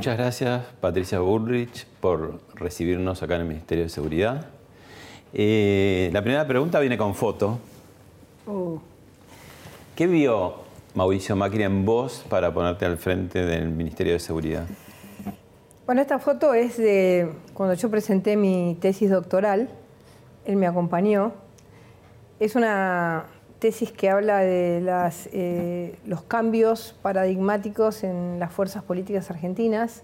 Muchas gracias, Patricia Bullrich, por recibirnos acá en el Ministerio de Seguridad. Eh, la primera pregunta viene con foto. Uh, ¿Qué vio Mauricio Macri en vos para ponerte al frente del Ministerio de Seguridad? Bueno, esta foto es de cuando yo presenté mi tesis doctoral. Él me acompañó. Es una tesis que habla de las, eh, los cambios paradigmáticos en las fuerzas políticas argentinas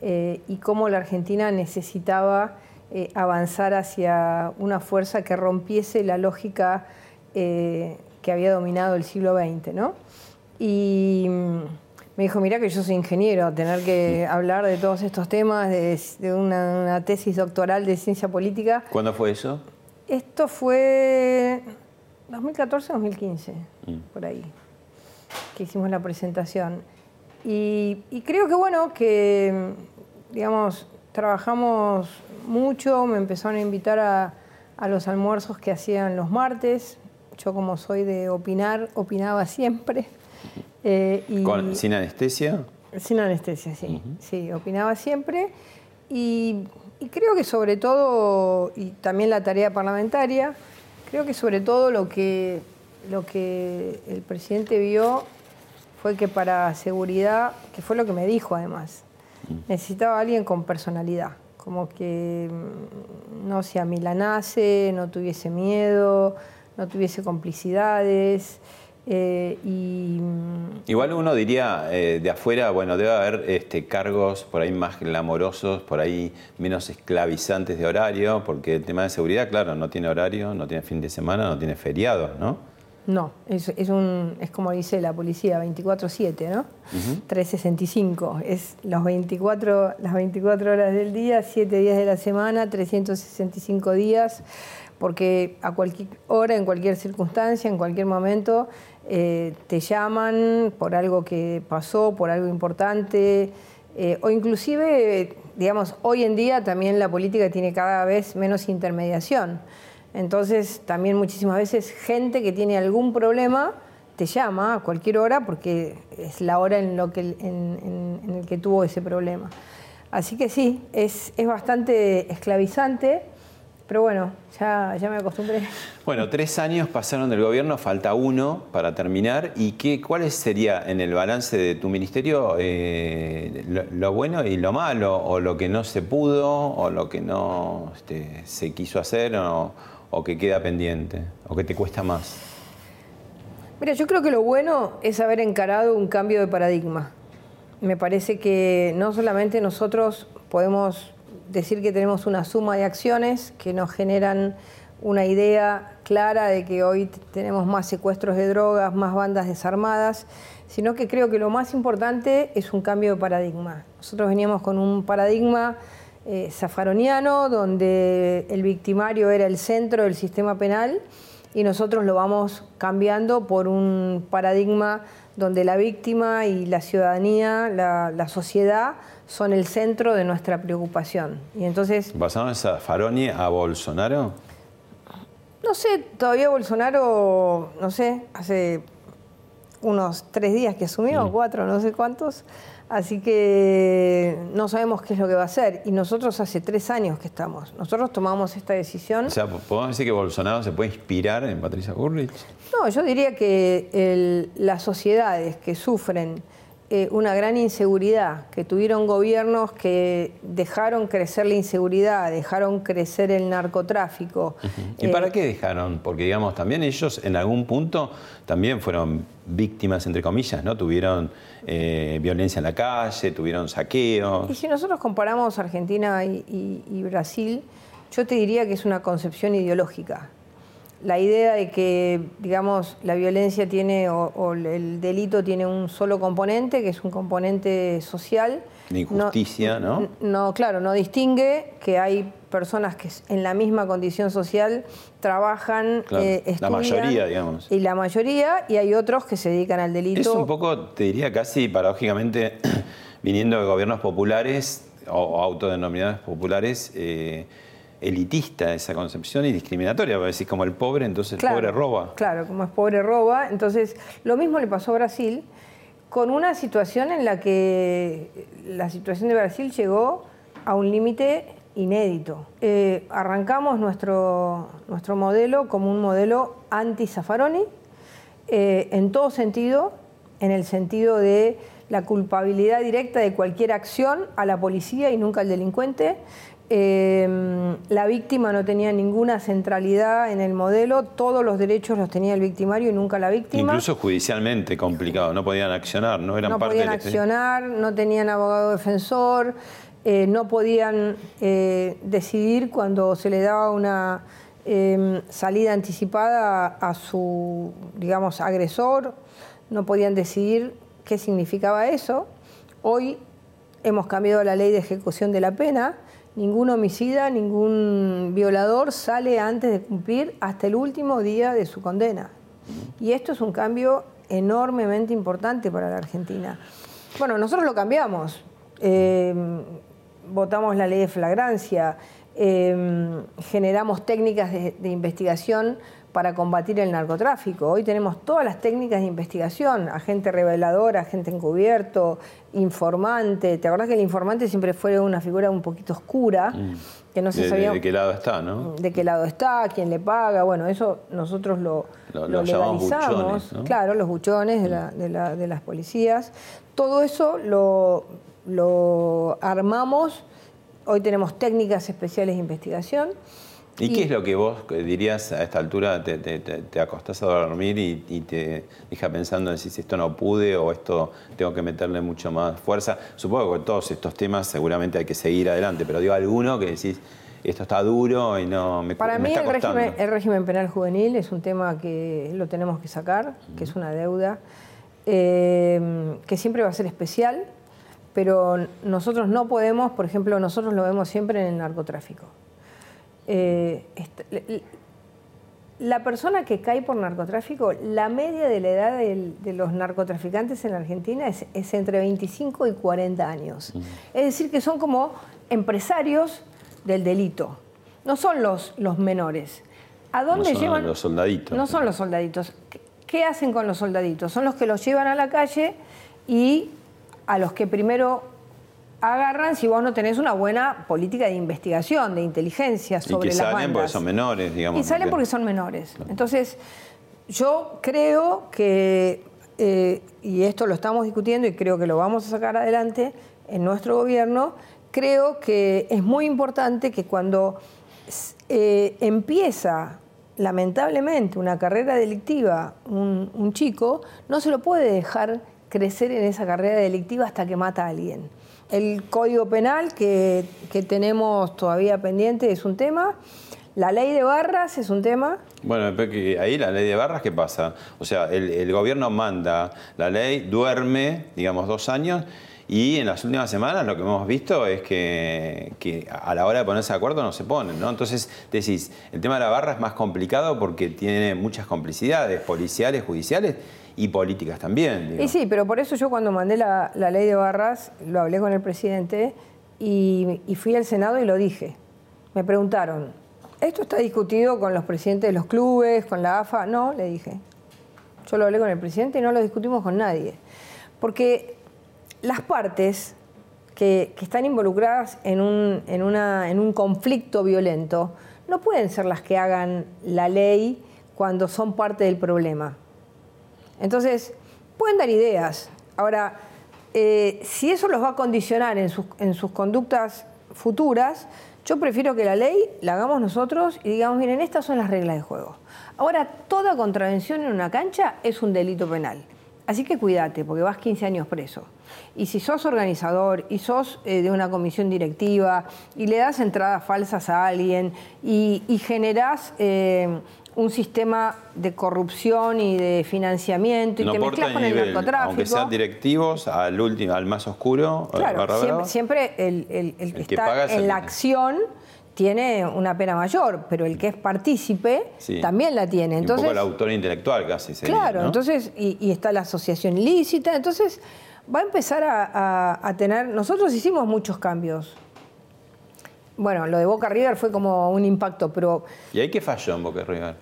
eh, y cómo la Argentina necesitaba eh, avanzar hacia una fuerza que rompiese la lógica que había dominado el siglo XX. ¿no? Y mm, me dijo, mira que yo soy ingeniero, tener que hablar de todos estos temas, de, de una, una tesis doctoral de ciencia política. ¿Cuándo fue eso? Esto fue 2014-2015, por ahí, que hicimos la presentación. Y, y creo que bueno, que digamos, trabajamos mucho, me empezaron a invitar a, a los almuerzos que hacían los martes. Yo como soy de opinar, opinaba siempre. Eh, y- ¿Con- ¿Sin anestesia? sin anestesia, sí. Sí, opinaba siempre. Y, y creo que sobre todo, y también la tarea parlamentaria, creo que sobre todo lo que, lo que el presidente vio fue que para seguridad, que fue lo que me dijo además, necesitaba alguien con personalidad, como que mm, no se amilanase, no tuviese miedo, no tuviese complicidades. Eh, y mm, Igual uno diría eh, de afuera, bueno, debe haber este, cargos por ahí más glamorosos, por ahí menos esclavizantes de horario, porque el tema de seguridad, claro, no tiene horario, no tiene fin de semana, no tiene feriados, ¿no? No, es, es, un, es como dice la policía, 24-7, ¿no? 365. Es los 24, las 24 horas del día, 7 días de la semana, 365 días, porque a cualquier hora, en cualquier circunstancia, en cualquier momento, eh, te llaman por algo que pasó, por algo importante, eh, o inclusive, digamos, hoy en día también la política tiene cada vez menos intermediación. Entonces, también muchísimas veces gente que tiene algún problema te llama a cualquier hora porque es la hora en, lo que, en, en- el que tuvo ese problema. Así que sí, es, es bastante esclavizante, pero bueno, ya, ya me acostumbré. Bueno, tres años pasaron del gobierno, falta uno para terminar. ¿Y qué, cuál sería en el balance de tu ministerio eh, lo, lo bueno y lo malo? ¿O lo que no se pudo? ¿O lo que no este, se quiso hacer? O, ¿O que queda pendiente? ¿O que te cuesta más? Mira, yo creo que lo bueno es haber encarado un cambio de paradigma. Me parece que no solamente nosotros podemos decir que tenemos una suma de acciones que nos generan una idea clara de que hoy tenemos más secuestros de drogas, más bandas desarmadas, sino que creo que lo más importante es un cambio de paradigma. Nosotros veníamos con un paradigma eh, zafaroniano, donde el victimario era el centro del sistema penal, y nosotros lo vamos cambiando por un paradigma donde la víctima y la ciudadanía, la, la sociedad, son el centro de nuestra preocupación. Y entonces, ¿Pasaron esa Faroni a Bolsonaro? no sé, todavía Bolsonaro, no sé, hace unos tres días que asumió, cuatro, no sé cuántos, así que no sabemos qué es lo que va a hacer. Y nosotros hace tres años que estamos. Nosotros tomamos esta decisión. O sea, ¿podemos decir que Bolsonaro se puede inspirar en Patricia Bullrich? No, yo diría que el- las sociedades que sufren eh, una gran inseguridad, que tuvieron gobiernos que dejaron crecer la inseguridad, dejaron crecer el narcotráfico. ¿Y eh, para qué dejaron? Porque, digamos, también ellos en algún punto también fueron víctimas, entre comillas, ¿no? Tuvieron eh, violencia en la calle, tuvieron Y saqueos. si nosotros comparamos Argentina y, y- y Brasil, yo te diría que es una concepción ideológica. La idea de que, digamos, la violencia tiene o, o el delito tiene un solo componente, que es un componente social. de injusticia, ¿no? No, claro, no distingue que hay personas que en la misma condición social trabajan, eh, estudian. La mayoría, digamos. Y la mayoría, y hay otros que se dedican al delito. Es un poco, te diría casi paradójicamente, viniendo de gobiernos populares o autodenominados populares, eh, elitista esa concepción y discriminatoria, porque decir como el pobre, entonces el pobre roba. Claro, como es pobre roba. Entonces, lo mismo le pasó a Brasil, con una situación en la que la situación de Brasil llegó a un límite inédito. Eh, arrancamos nuestro, nuestro modelo como un modelo anti-Zaffaroni, eh, en todo sentido, en el sentido de la culpabilidad directa de cualquier acción a la policía y nunca al delincuente. Eh, la víctima no tenía ninguna centralidad en el modelo, todos los derechos los tenía el victimario y nunca la víctima. Incluso judicialmente complicado, no podían accionar, no eran no parte podían accionar, no tenían abogado defensor, eh, no podían eh, decidir cuando se le daba una em, salida anticipada a su, digamos, agresor, no podían decidir qué significaba eso. Hoy hemos cambiado la ley de ejecución de la pena ningún homicida, ningún violador sale antes de cumplir hasta el último día de su condena. Y esto es un cambio enormemente importante para la Argentina. Bueno, nosotros lo cambiamos. Eh, votamos la ley de flagrancia, eh, generamos técnicas de investigación para combatir el narcotráfico. Hoy tenemos todas las técnicas de investigación, agente revelador, agente encubierto, informante. ¿Te acordás que el informante siempre fue una figura un poquito oscura? Mm. Que no se de, sabía de, qué lado está, ¿no? De qué lado está, quién le paga. Bueno, eso nosotros lo, legalizamos. Claro, los buchones de, de, las policías. Todo eso lo, lo armamos. Hoy tenemos técnicas especiales de investigación. ¿Y, qué es lo que vos dirías a esta altura? Te, te, acostás a dormir y, te deja pensando en si esto no pude o esto tengo que meterle mucho más fuerza. Supongo que con todos estos temas seguramente hay que seguir adelante, pero digo alguno que decís esto está duro y no me Para me mí está el régimen, el régimen, penal juvenil es un tema que lo tenemos que sacar, que es una deuda, eh, que siempre va a ser especial, pero nosotros no podemos, por ejemplo, nosotros lo vemos siempre en el narcotráfico. Eh, la persona que cae por narcotráfico, la media de la edad de, los narcotraficantes en Argentina es, entre 25 y 40 años. Es decir, que son como empresarios del delito. No son los, los menores. ¿A dónde no son llevan? los soldaditos. No son los soldaditos. ¿Qué hacen con los soldaditos? Son los que los llevan a la calle y a los que primero agarran si vos no tenés una buena política de investigación, de inteligencia sobre y que salen porque son menores, digamos. Y salen porque son menores. Entonces, yo creo que, eh, y esto lo estamos discutiendo y creo que lo vamos a sacar adelante en nuestro gobierno, creo que es muy importante que cuando eh, empieza lamentablemente una carrera delictiva un, un chico, no se lo puede dejar crecer en esa carrera delictiva hasta que mata a alguien. El Código Penal que, tenemos todavía pendiente es un tema. La ley de barras es un tema. Bueno, ahí la ley de barras, ¿qué pasa? O sea, el, gobierno manda la ley, duerme, digamos, dos años, y en las últimas semanas lo que hemos visto es que, que, a la hora de ponerse de acuerdo no se ponen, ¿no? Entonces, decís, el tema de la barra es más complicado porque tiene muchas complicidades policiales, judiciales, y políticas también. Y sí, pero por eso yo cuando mandé la, ley de barras, lo hablé con el presidente y, fui al Senado y lo dije. Me preguntaron, ¿esto está discutido con los presidentes de los clubes, con la AFA? No, le dije. Yo lo hablé con el presidente y no lo discutimos con nadie. Porque las partes que, están involucradas en un, en, una, en un conflicto violento no pueden ser las que hagan la ley cuando son parte del problema. Entonces, pueden dar ideas. Ahora, eh, si eso los va a condicionar en sus, en sus conductas futuras, yo prefiero que la ley la hagamos nosotros y digamos, miren, estas son las reglas de juego. Ahora, toda contravención en una cancha es un delito penal. Así que cuídate, porque vas 15 años preso. Y si sos organizador y sos eh, de una comisión directiva y le das entradas falsas a alguien y, generás eh, un sistema de corrupción y de financiamiento y no te mezclas con el nivel, narcotráfico. Aunque sean directivos, al último, al más oscuro, Claro, barra siempre, siempre el, el- el que está en la acción tiene una pena mayor, pero el que es partícipe Sí. también la tiene. Y Entonces, un poco el autor intelectual casi sería, Claro, ¿no? entonces, y, y está la asociación ilícita, entonces va a empezar a, a- a tener, nosotros hicimos muchos cambios. Bueno, lo de Boca River fue como un impacto, pero ¿Y ahí qué falló en Boca River?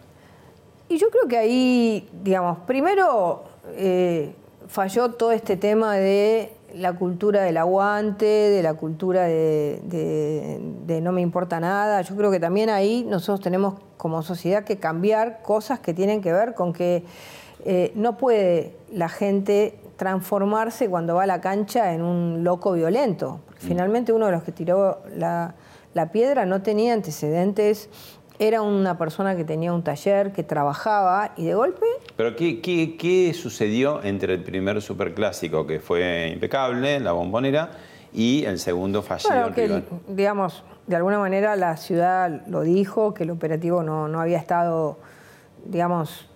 y yo creo que ahí, digamos, primero eh, falló todo este tema de la cultura del aguante, de la cultura de, de- de no me importa nada. Yo creo que también ahí nosotros tenemos como sociedad que cambiar cosas que tienen que ver con que eh, no puede la gente transformarse cuando va a la cancha en un loco violento. Porque Finalmente uno de los que tiró la, la piedra no tenía antecedentes, era una persona que tenía un taller, que trabajaba y de golpe Pero ¿qué, qué, qué sucedió entre el primer superclásico, que fue impecable, la bombonera, y el segundo fallido Bueno, en que, digamos, de alguna manera la ciudad lo dijo, que el operativo no, no había estado, digamos,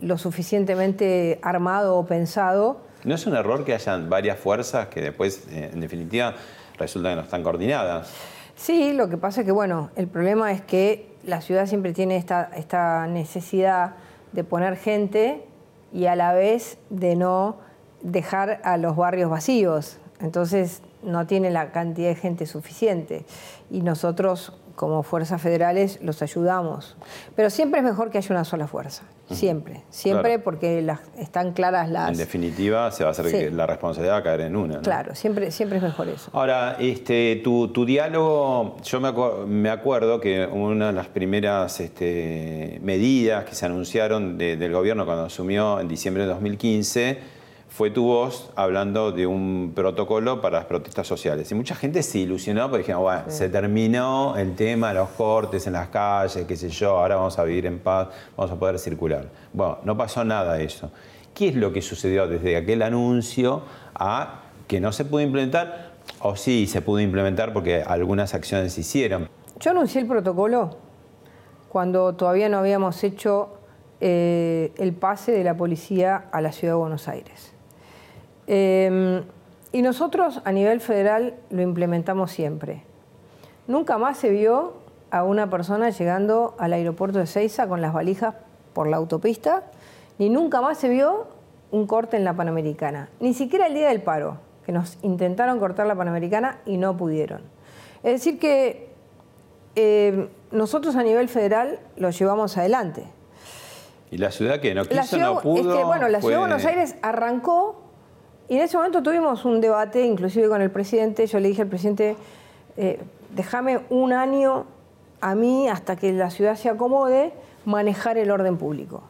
lo suficientemente armado o pensado. ¿No es un error que hayan varias fuerzas que después, eh, en definitiva, resulta que no están coordinadas? Sí, lo que pasa es que, bueno, el problema es que la ciudad siempre tiene esta, esta necesidad de poner gente y a la vez de no dejar a los barrios vacíos. Entonces no tiene la cantidad de gente suficiente. Y nosotros, como fuerzas federales, los ayudamos. Pero siempre es mejor que haya una sola fuerza. Siempre. Siempre Claro. porque las, están claras las... En definitiva, se va a hacer Sí. que la responsabilidad va a caer en una. ¿no? Claro, siempre, siempre es mejor eso. Ahora, este, tu, tu diálogo, yo me, acu- me acuerdo que una de las primeras este, medidas que se anunciaron de- del gobierno cuando asumió en diciembre de 2015 fue tu voz hablando de un protocolo para las protestas sociales. Y mucha gente se ilusionó porque dijeron, bueno, se terminó el tema de los cortes en las calles, qué sé yo, ahora vamos a vivir en paz, vamos a poder circular. Bueno, no pasó nada de eso. ¿Qué es lo que sucedió desde aquel anuncio a que no se pudo implementar? O sí, se pudo implementar porque algunas acciones se hicieron. Yo anuncié el protocolo cuando todavía no habíamos hecho eh, el pase de la policía a la ciudad de Buenos Aires. Eh, y nosotros a nivel federal lo implementamos siempre. Nunca más se vio a una persona llegando al aeropuerto de Ceiza con las valijas por la autopista, ni nunca más se vio un corte en la Panamericana, ni siquiera el día del paro, que nos intentaron cortar la Panamericana y no pudieron. Es decir que eh, nosotros a nivel federal lo llevamos adelante. Y la ciudad que no quiso, La ciudad, no pudo. es que, bueno, la ciudad de Buenos Aires arrancó y en ese momento tuvimos un debate, inclusive con el presidente. Yo le dije al presidente, eh, déjame un año a mí, hasta que la ciudad se acomode, manejar el orden público.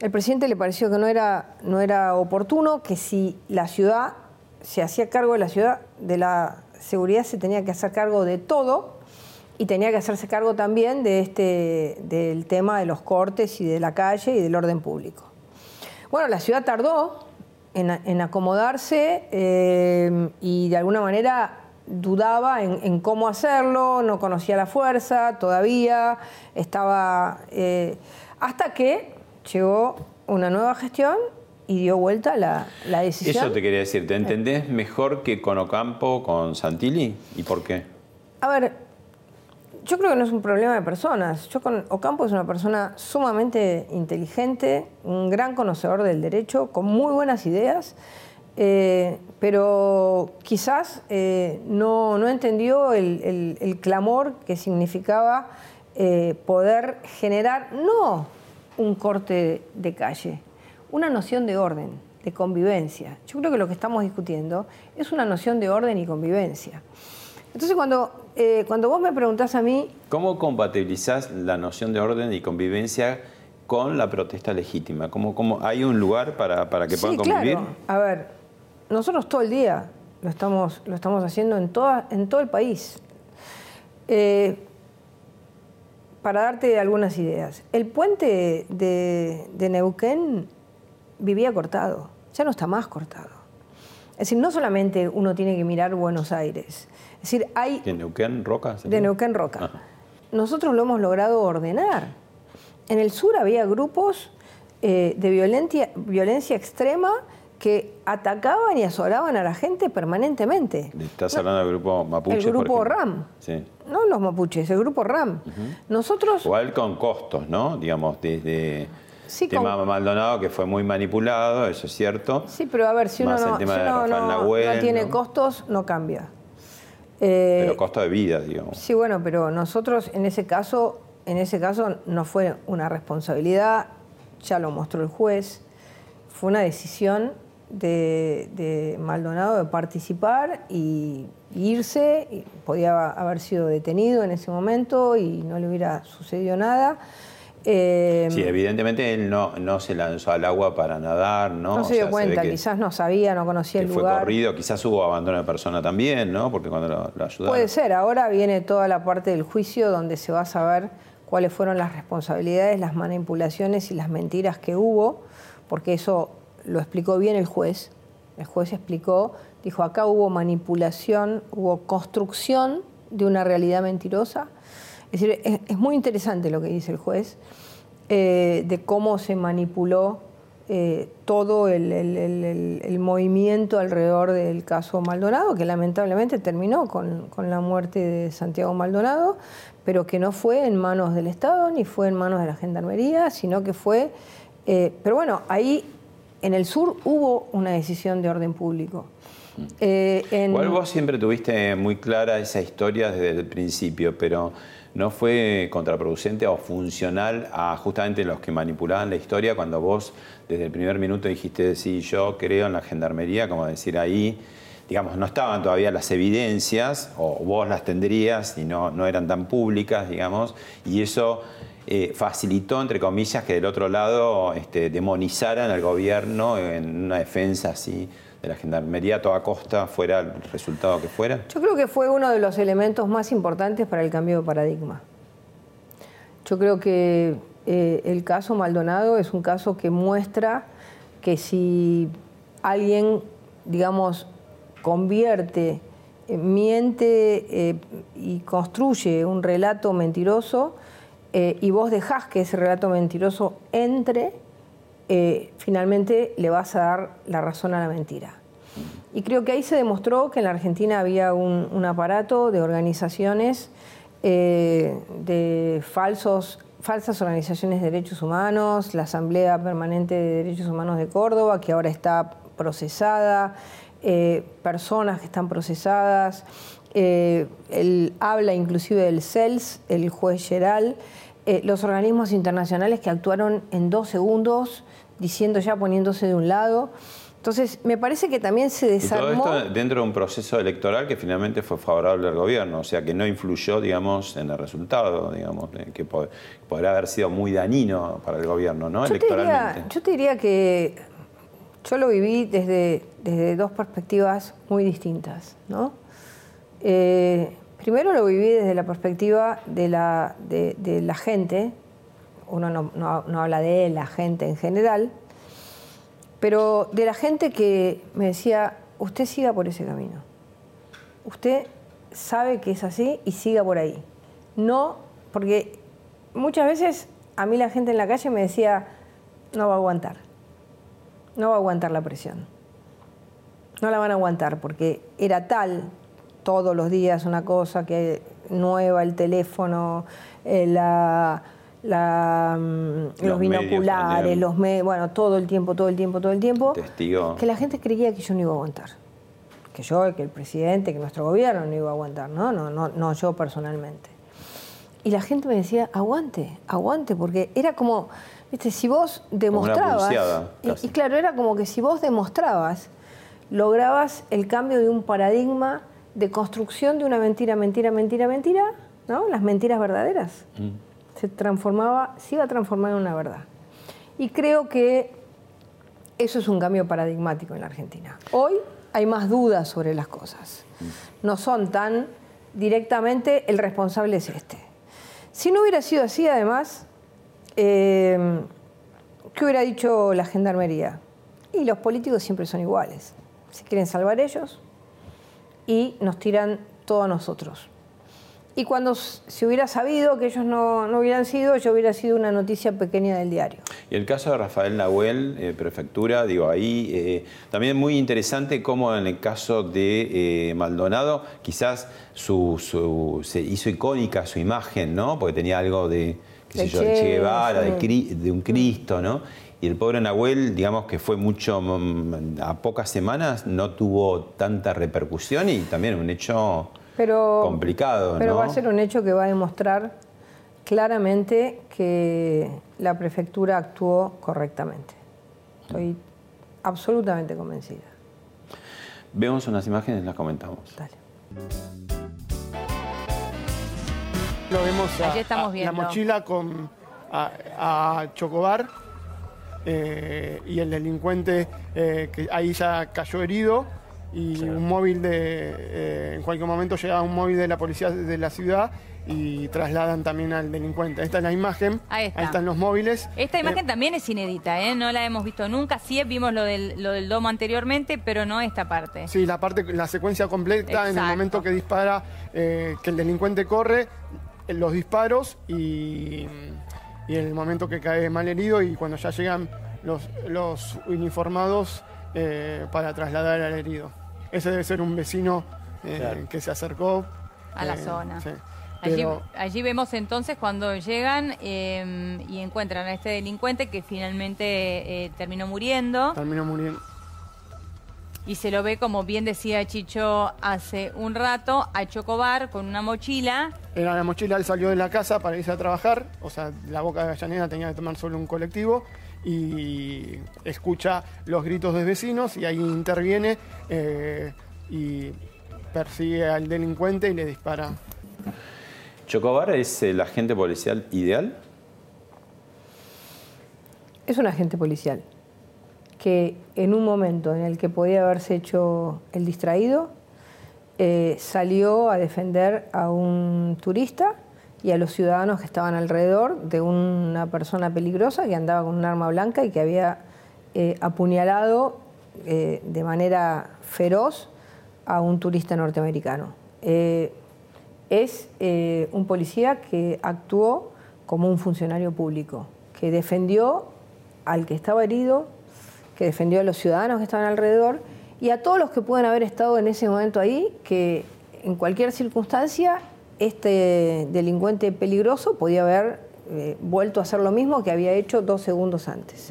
El presidente le pareció que no era, no era oportuno, que si la ciudad se hacía cargo de la ciudad, de la seguridad se tenía que hacer cargo de todo y tenía que hacerse cargo también de este, del tema de los cortes y de la calle y del orden público. Bueno, la ciudad tardó en, en acomodarse eh, y de alguna manera dudaba en, en cómo hacerlo, no conocía la fuerza todavía, estaba... eh, hasta que llegó una nueva gestión y dio vuelta la, la decisión. Eso te quería decir, ¿te entendés mejor que con Ocampo, con Santilli? ¿Y por qué? A ver, yo creo que no es un problema de personas. Yo Ocampo es una persona sumamente inteligente, un gran conocedor del derecho, con muy buenas ideas, eh, pero quizás eh, no, no entendió el, el- el clamor que significaba eh, poder generar no un corte de calle, una noción de orden, de convivencia. Yo creo que lo que estamos discutiendo es una noción de orden y convivencia. Entonces, cuando, eh, cuando vos me preguntás a mí, ¿Cómo compatibilizás la noción de orden y convivencia con la protesta legítima? ¿Cómo, cómo, ¿Hay un lugar para, para que puedan sí, convivir? claro, a ver, nosotros todo el día lo estamos, lo estamos haciendo en, toda, en todo el país. Eh, para darte algunas ideas, el puente de, de Neuquén vivía cortado, ya no está más cortado. Es decir, no solamente uno tiene que mirar Buenos Aires, es decir, hay ¿De Neuquén, Roca? de Neuquén Roca. Ajá. Nosotros lo hemos logrado ordenar. en el sur había grupos eh, de violencia, violencia extrema que atacaban y asolaban a la gente permanentemente. Estás hablando del grupo mapuche. El grupo RAM. Sí. No los mapuches, el grupo RAM. Nosotros. Igual con costos, ¿no? Digamos, desde. Sí, tema Maldonado, que fue muy manipulado, eso es cierto. Sí, pero a ver, si uno, no, tiene costos, no cambia. pero eh, costo de vida, digamos. Sí, bueno, pero nosotros en ese caso, en ese caso no fue una responsabilidad, ya lo mostró el juez, fue una decisión de, Maldonado de participar y irse, podía haber sido detenido en ese momento y no le hubiera sucedido nada. Eh, sí, evidentemente él no, no se lanzó al agua para nadar, ¿no? No se dio cuenta, quizás no sabía, no conocía el lugar. Fue corrido, quizás hubo abandono de persona también, ¿no? Porque cuando lo, lo ayudaron. Puede ser, ahora viene toda la parte del juicio donde se va a saber cuáles fueron las responsabilidades, las manipulaciones y las mentiras que hubo, porque eso lo explicó bien el juez. El juez explicó, dijo, acá hubo manipulación, hubo construcción de una realidad mentirosa. Es decir, es, muy interesante lo que dice el juez, eh, de cómo se manipuló eh, todo el, movimiento alrededor del caso Maldonado, que lamentablemente terminó con, con, la muerte de Santiago Maldonado, pero que no fue en manos del Estado ni fue en manos de la Gendarmería, sino que fue... Eh, pero bueno, ahí en el sur hubo una decisión de orden público. Eh, vos siempre tuviste muy clara esa historia desde el principio, pero ¿no fue contraproducente o funcional a justamente los que manipulaban la historia cuando vos desde el primer minuto dijiste, sí, yo creo en la gendarmería, como decir ahí, digamos, no estaban todavía las evidencias, o vos las tendrías y no, no eran tan públicas, digamos, y eso eh, facilitó, entre comillas, que del otro lado este, demonizaran al gobierno en una defensa así de la gendarmería a costa, fuera el resultado que fuera? Yo creo que fue uno de los elementos más importantes para el cambio de paradigma. Yo creo que eh, el caso Maldonado es un caso que muestra que si alguien, digamos, convierte, eh, miente y construye un relato mentiroso, eh, y vos dejás que ese relato mentiroso entre, eh, finalmente le vas a dar la razón a la mentira. Y creo que ahí se demostró que en la Argentina había un, aparato de organizaciones, eh, de falsos, falsas organizaciones de derechos humanos, la Asamblea Permanente de Derechos Humanos de Córdoba, que ahora está procesada, personas que están procesadas, él habla inclusive del CELS, el juez Geral, eh, los organismos internacionales que actuaron en dos segundos, diciendo ya poniéndose de un lado. Entonces, me parece que también se desarmó... todo esto dentro de un proceso electoral que finalmente fue favorable al gobierno, o sea, que no influyó, digamos, en el resultado, digamos, que podrá haber sido muy dañino para el gobierno, ¿no? Yo Electoralmente. Te diría, yo te diría que yo lo viví desde, desde dos perspectivas muy distintas, ¿no? Eh, Primero lo viví desde la perspectiva de la, de, la gente, uno no, habla de la gente en general, pero de la gente que me decía, usted siga por ese camino, usted sabe que es así y siga por ahí. No, porque muchas veces a mí la gente en la calle me decía, no va a aguantar, no va a aguantar la presión, no la van a aguantar porque era tal todos los días una cosa que nueva, el teléfono, eh, la, mm, los, binoculares, los medios, bueno, todo el tiempo, todo el tiempo, todo el tiempo. Testigo. Que la gente creía que yo no iba a aguantar. Que yo, que el presidente, que nuestro gobierno no iba a aguantar, ¿no? No, no, no yo personalmente. Y la gente me decía, aguante, aguante, porque era como, viste, si vos demostrabas. y claro, era como que si vos demostrabas, lograbas el cambio de un paradigma de construcción de una mentira, mentira, mentira, mentira, ¿no? Las mentiras verdaderas. Mm. Se transformaba, se iba a transformar en una verdad. Y creo que eso es un cambio paradigmático en la Argentina. Hoy hay más dudas sobre las cosas. No son tan directamente el responsable es este. Si no hubiera sido así, además, eh, ¿qué hubiera dicho la gendarmería? Y los políticos siempre son iguales. Si quieren salvar ellos, y nos tiran todo a nosotros. Y cuando se hubiera sabido que ellos no, no, hubieran sido, yo hubiera sido una noticia pequeña del diario. Y el caso de Rafael Nahuel, eh, prefectura, digo, ahí eh, también muy interesante cómo en el caso de eh, Maldonado, quizás su, se hizo icónica su imagen, ¿no? Porque tenía algo de, qué sé yo, Che Guevara, de, de un Cristo, ¿no? Y el pobre Nahuel, digamos que fue mucho, mm, a pocas semanas no tuvo tanta repercusión y también un hecho pero, complicado. Pero va a ser un hecho que va a demostrar claramente que la prefectura actuó correctamente. Estoy absolutamente convencida. Vemos unas imágenes y las comentamos. Dale. Lo vemos Allí estamos la viendo. mochila con a, a Chocobar eh, y el delincuente eh, que ahí ya cayó herido y un móvil de eh, en cualquier momento llega un móvil de la policía de la ciudad y trasladan también al delincuente. Esta es la imagen, Ahí está. están los móviles. Esta Eh, imagen también es inédita, ¿eh? no la hemos visto nunca. Sí vimos lo del, lo del domo anteriormente, pero no esta parte. Sí, la parte, la secuencia completa en el momento que dispara, eh, que el delincuente corre, los disparos y, y en el momento que cae mal herido y cuando ya llegan los, los uniformados eh, para trasladar al herido. Ese debe ser un vecino eh, Claro. que se acercó. A la eh, zona. sí. Allí, Pero- allí vemos entonces cuando llegan eh, y encuentran a este delincuente que finalmente eh, terminó muriendo terminó muriendo. y se lo ve, como bien decía Chicho hace un rato, a Chocobar con una mochila. Era la mochila, él salió de la casa para irse a trabajar, o sea, la boca de Avellaneda tenía que tomar solo un colectivo y escucha los gritos de vecinos y ahí interviene eh, y persigue al delincuente y le dispara. ¿Chocobar es el agente policial ideal? Es un agente policial que en un momento en el que podía haberse hecho el distraído, eh, salió a defender a un turista y a los ciudadanos que estaban alrededor de una persona peligrosa que andaba con un arma blanca y que había eh, apuñalado eh, de manera feroz a un turista norteamericano. Eh, es un policía que actuó como un funcionario público, que defendió al que estaba herido, que defendió a los ciudadanos que estaban alrededor y a todos los que pueden haber estado en ese momento ahí, que en cualquier circunstancia este delincuente peligroso podía haber eh, vuelto a hacer lo mismo que había hecho dos segundos antes.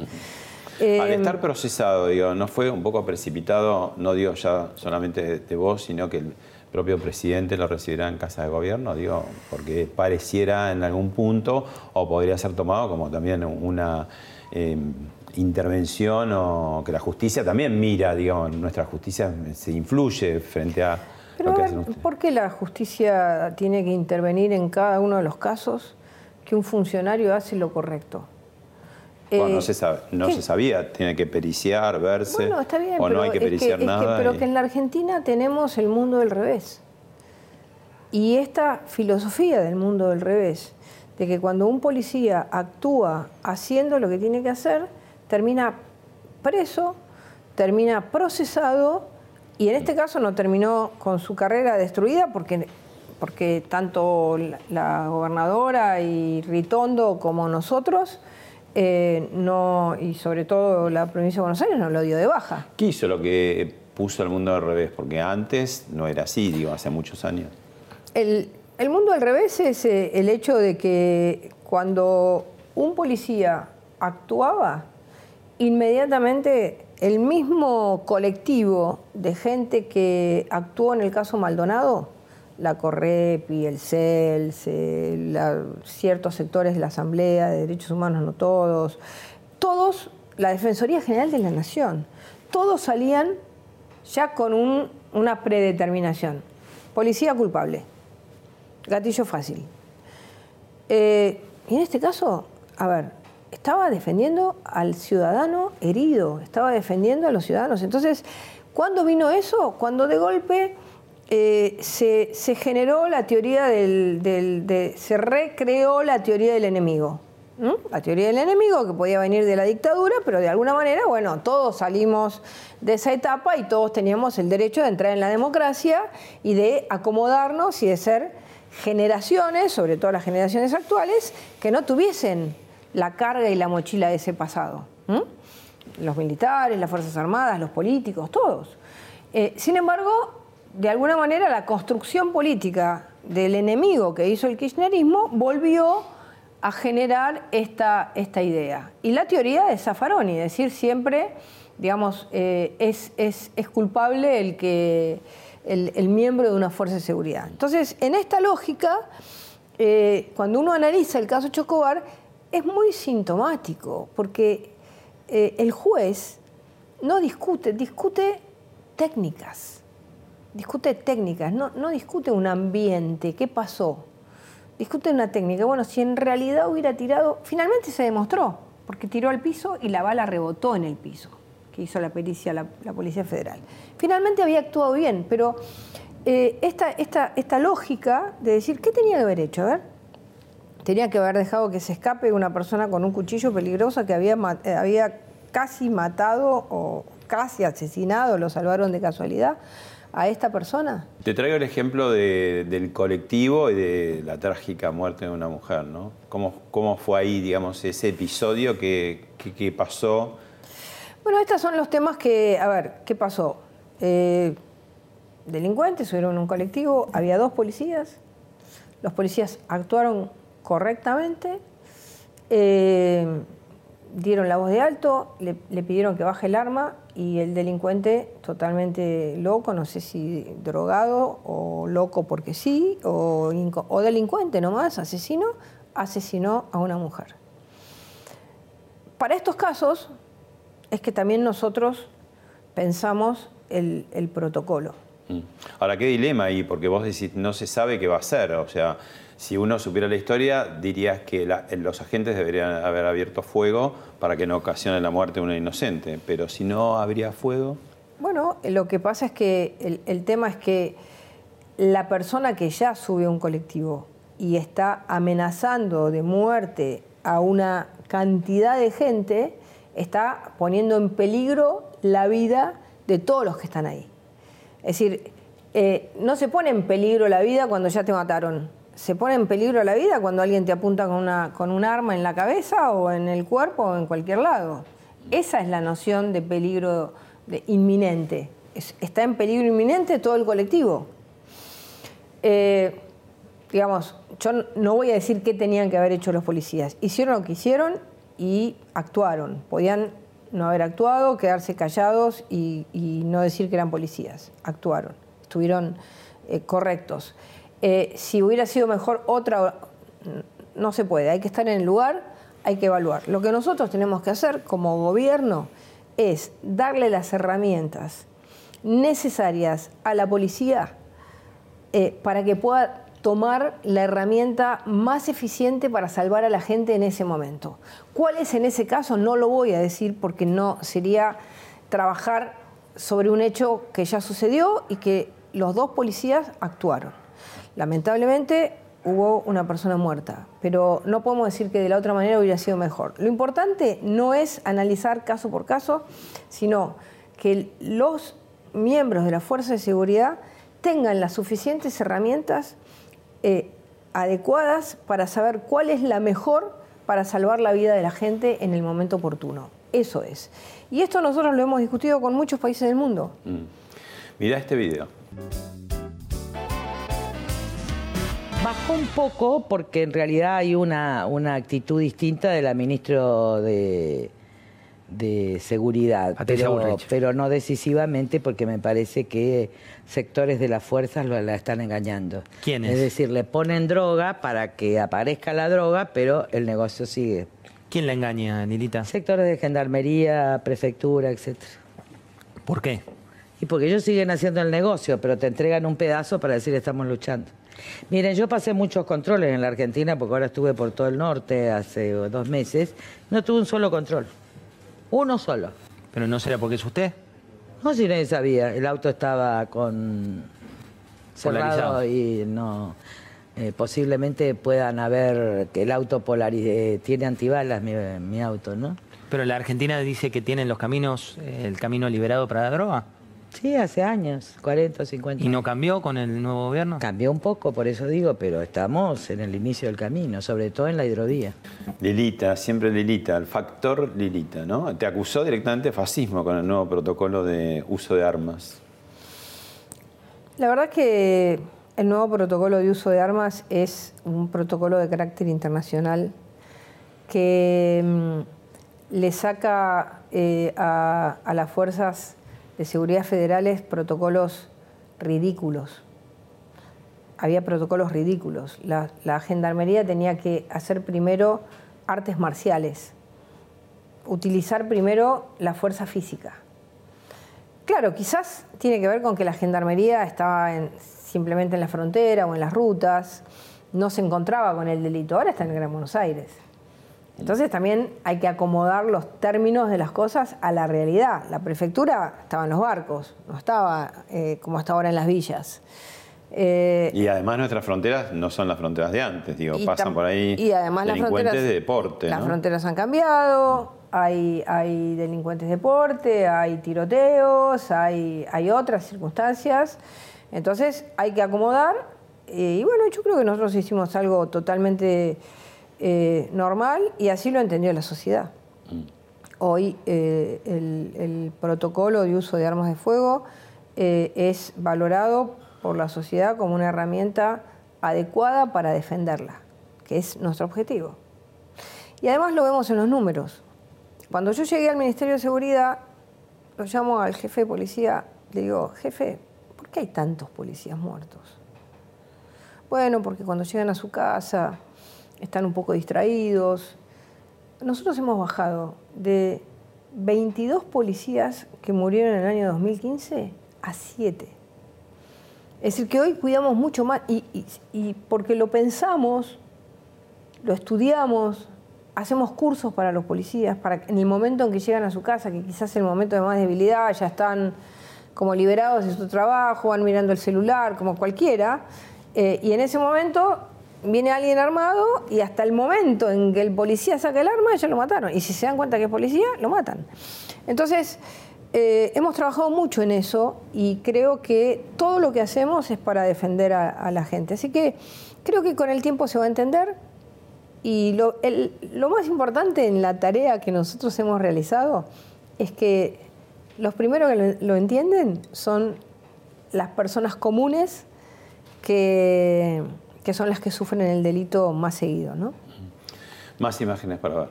Eh, Al estar procesado, digo, ¿no fue un poco precipitado, no digo ya solamente de, de vos, sino que el propio presidente lo recibirá en casa de gobierno? Digo, porque pareciera en algún punto, o podría ser tomado como también una eh, intervención, o que la justicia también mira, digamos, nuestra justicia se influye frente a Pero ver. ¿por qué la justicia tiene que intervenir en cada uno de los casos que un funcionario hace lo correcto? Bueno, Eh, no se, sabe- no ¿qué? se sabía, tiene que periciar, verse, Bueno, está bien, o pero, no hay que es que- periciar es que- nada. pero y- que en la Argentina tenemos el mundo del revés. Y esta filosofía del mundo del revés, de que cuando un policía actúa haciendo lo que tiene que hacer, termina preso, termina procesado y en este caso no terminó con su carrera destruida porque, porque tanto la, la gobernadora y Ritondo como nosotros, eh, no, y sobre todo la provincia de Buenos Aires, no lo dio de baja. ¿Qué hizo lo que puso al mundo al revés? Porque antes no era así, digo, hace muchos años. El, el mundo al revés es eh, el hecho de que cuando un policía actuaba, inmediatamente el mismo colectivo de gente que actuó en el caso Maldonado, la Correpi, el CELS, la- ciertos sectores de la Asamblea de Derechos Humanos, no todos, todos, la Defensoría General de la Nación, todos salían ya con un- una predeterminación. Policía culpable. Gatillo fácil. Eh, y en este caso, a ver, estaba defendiendo al ciudadano herido, estaba defendiendo a los ciudadanos. Entonces, ¿cuándo vino eso? Cuando de golpe eh, se, generó la teoría del, de- se recreó la teoría del enemigo. La teoría del enemigo que podía venir de la dictadura, pero de alguna manera, bueno, todos salimos de esa etapa y todos teníamos el derecho de entrar en la democracia y de acomodarnos y de ser generaciones, sobre todo las generaciones actuales, que no tuviesen la carga y la mochila de ese pasado. Los militares, las Fuerzas Armadas, los políticos, todos. Eh, sin embargo, de alguna manera la construcción política del enemigo que hizo el kirchnerismo volvió a generar esta, esta idea. Y la teoría de Zaffaroni, es decir, siempre, digamos, eh, es, es, culpable el, que, el, miembro de una fuerza de seguridad. Entonces, en esta lógica, eh, cuando uno analiza el caso Chocobar, es muy sintomático, porque eh, el juez no discute, discute técnicas, discute técnicas, no, no discute un ambiente, qué pasó, discute una técnica. Bueno, si en realidad hubiera tirado, finalmente se demostró, porque tiró al piso y la bala rebotó en el piso, que hizo la pericia la, Policía Federal. Finalmente había actuado bien, pero eh, esta, esta, esta lógica de decir, ¿qué tenía que haber hecho? A ver, tenía que haber dejado que se escape una persona con un cuchillo peligroso que había, eh, había casi matado o casi asesinado, lo salvaron de casualidad a esta persona. Te traigo el ejemplo del colectivo y de la trágica muerte de una mujer, ¿no? ¿Cómo, cómo fue ahí, digamos, ese episodio que, pasó? Bueno, estos son los temas que, a ver, ¿qué pasó? Eh, delincuentes subieron un colectivo, había dos policías, los policías actuaron correctamente, eh, dieron la voz de alto, le, pidieron que baje el arma y el delincuente totalmente loco, no sé si drogado o loco porque sí, o, o delincuente nomás, asesino, asesinó a una mujer. Para estos casos es que también nosotros pensamos el, el protocolo. Mm. Ahora, qué dilema ahí, porque vos decís, no se sabe qué va a hacer, o sea, si uno supiera la historia, dirías que los agentes deberían haber abierto fuego para que no ocasione la muerte de una inocente, pero si no habría fuego. Bueno, lo que pasa es que el, tema es que la persona que ya sube a un colectivo y está amenazando de muerte a una cantidad de gente, está poniendo en peligro la vida de todos los que están ahí. Es decir, eh, no se pone en peligro la vida cuando ya te mataron se pone en peligro la vida cuando alguien te apunta con, una, con un arma en la cabeza o en el cuerpo o en cualquier lado. Esa es la noción de peligro inminente. está en peligro inminente todo el colectivo. Eh, digamos, yo no voy a decir qué tenían que haber hecho los policías. Hicieron lo que hicieron y actuaron. Podían no haber actuado, quedarse callados y, no decir que eran policías. Actuaron, estuvieron eh, correctos. Eh, si hubiera sido mejor otra, no se puede, hay que estar en el lugar, hay que evaluar. Lo que nosotros tenemos que hacer como gobierno es darle las herramientas necesarias a la policía eh, para que pueda tomar la herramienta más eficiente para salvar a la gente en ese momento. ¿Cuál es en ese caso? No lo voy a decir porque no sería trabajar sobre un hecho que ya sucedió y que los dos policías actuaron. Lamentablemente hubo una persona muerta, pero no podemos decir que de la otra manera hubiera sido mejor. Lo importante no es analizar caso por caso, sino que los miembros de la Fuerza de Seguridad tengan las suficientes herramientas eh, adecuadas para saber cuál es la mejor para salvar la vida de la gente en el momento oportuno. Eso es. Y esto nosotros lo hemos discutido con muchos países del mundo. Mm. Mira este video. Bajó un poco porque en realidad hay una, una actitud distinta de la ministra de, de Seguridad, pero, pero, no decisivamente porque me parece que sectores de las fuerzas lo, la están engañando. ¿Quiénes? Es decir, le ponen droga para que aparezca la droga, pero el negocio sigue. ¿Quién la engaña, Nilita? Sectores de gendarmería, prefectura, etcétera. ¿Por qué? Y porque ellos siguen haciendo el negocio, pero te entregan un pedazo para decir estamos luchando. Miren, yo pasé muchos controles en la Argentina porque ahora estuve por todo el norte hace dos meses. No tuve un solo control. Uno solo. ¿Pero no será porque es usted? No, si nadie sabía. El auto estaba con cerrado y no. Eh, posiblemente puedan haber que el auto polarice, tiene antibalas mi, mi, auto, ¿no? Pero la Argentina dice que tienen los caminos, el camino liberado para la droga. Sí, hace años, 40 o 50. ¿Y no cambió con el nuevo gobierno? Cambió un poco, por eso digo, pero estamos en el inicio del camino, sobre todo en la hidrovía. Lilita, siempre Lilita, el factor Lilita, ¿no? Te acusó directamente de fascismo con el nuevo protocolo de uso de armas. La verdad que el nuevo protocolo de uso de armas es un protocolo de carácter internacional que mm, le saca eh, a, las fuerzas de seguridad federales protocolos ridículos. Había protocolos ridículos. La, la gendarmería tenía que hacer primero artes marciales, utilizar primero la fuerza física. Claro, quizás tiene que ver con que la gendarmería estaba en, simplemente en la frontera o en las rutas, no se encontraba con el delito, ahora está en el Gran Buenos Aires. Entonces también hay que acomodar los términos de las cosas a la realidad. La prefectura estaba en los barcos, no estaba eh, como hasta ahora en las villas. Eh, y además nuestras fronteras no son las fronteras de antes, digo, pasan por ahí y además delincuentes de deporte. Las fronteras han cambiado, hay, hay delincuentes de deporte, hay tiroteos, hay, hay otras circunstancias. Entonces hay que acomodar eh, y bueno, yo creo que nosotros hicimos algo totalmente eh, normal y así lo entendió la sociedad. Mm. Hoy eh, el, protocolo de uso de armas de fuego es valorado por la sociedad como una herramienta adecuada para defenderla, que es nuestro objetivo. Y además lo vemos en los números. Cuando yo llegué al Ministerio de Seguridad, lo llamo al jefe de policía, le digo, jefe, qué hay tantos policías muertos? Bueno, porque cuando llegan a su casa están un poco distraídos. Nosotros hemos bajado de 22 policías que murieron en el año 2015 a 7. Es decir, que hoy cuidamos mucho más y, porque lo pensamos, lo estudiamos, hacemos cursos para los policías, para en el momento en que llegan a su casa, que quizás es el momento de más debilidad, ya están como liberados de su trabajo, van mirando el celular, como cualquiera, eh, y en ese momento viene alguien armado y hasta el momento en que el policía saca el arma, ya lo mataron. Y si se dan cuenta que es policía, lo matan. Entonces, eh, hemos trabajado mucho en eso y creo que todo lo que hacemos es para defender a, la gente. Así que creo que con el tiempo se va a entender. Y lo, lo más importante en la tarea que nosotros hemos realizado es que los primeros que lo, entienden son las personas comunes que, son las que sufren el delito más seguido. ¿no? Más imágenes para ver.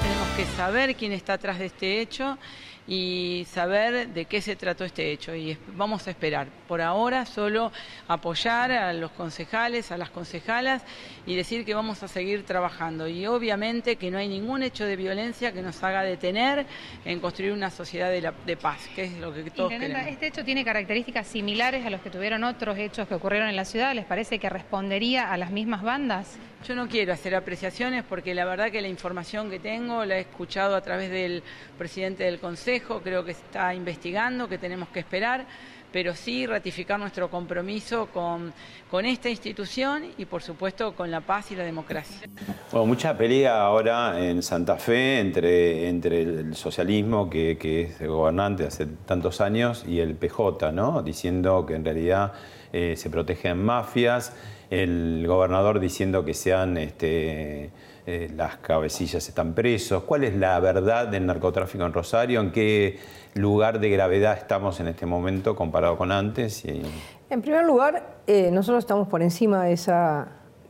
Tenemos que saber quién está atrás de este hecho y saber de qué se trató este hecho. Y vamos a esperar. Por ahora solo apoyar a los concejales, a las concejalas y decir que vamos a seguir trabajando. Y obviamente que no hay ningún hecho de violencia que nos haga detener en construir una sociedad de, paz, que es lo que todos queremos. Este hecho tiene características similares a los que tuvieron otros hechos que ocurrieron en la ciudad. ¿Les parece que respondería a las mismas bandas? Yo no quiero hacer apreciaciones porque la verdad que la información que tengo la he escuchado a través del presidente del Consejo, creo que está investigando, que tenemos que esperar, pero sí ratificar nuestro compromiso con, con esta institución y por supuesto con la paz y la democracia. Mucha pelea ahora en Santa Fe entre, entre el socialismo, que, es gobernante hace tantos años, y el PJ, ¿no? diciendo que en realidad eh, se protegen mafias el gobernador diciendo que sean este, eh, las cabecillas están presos. ¿Cuál es la verdad del narcotráfico en Rosario? ¿En qué lugar de gravedad estamos en este momento comparado con antes? En primer lugar, eh, nosotros estamos por encima de esa,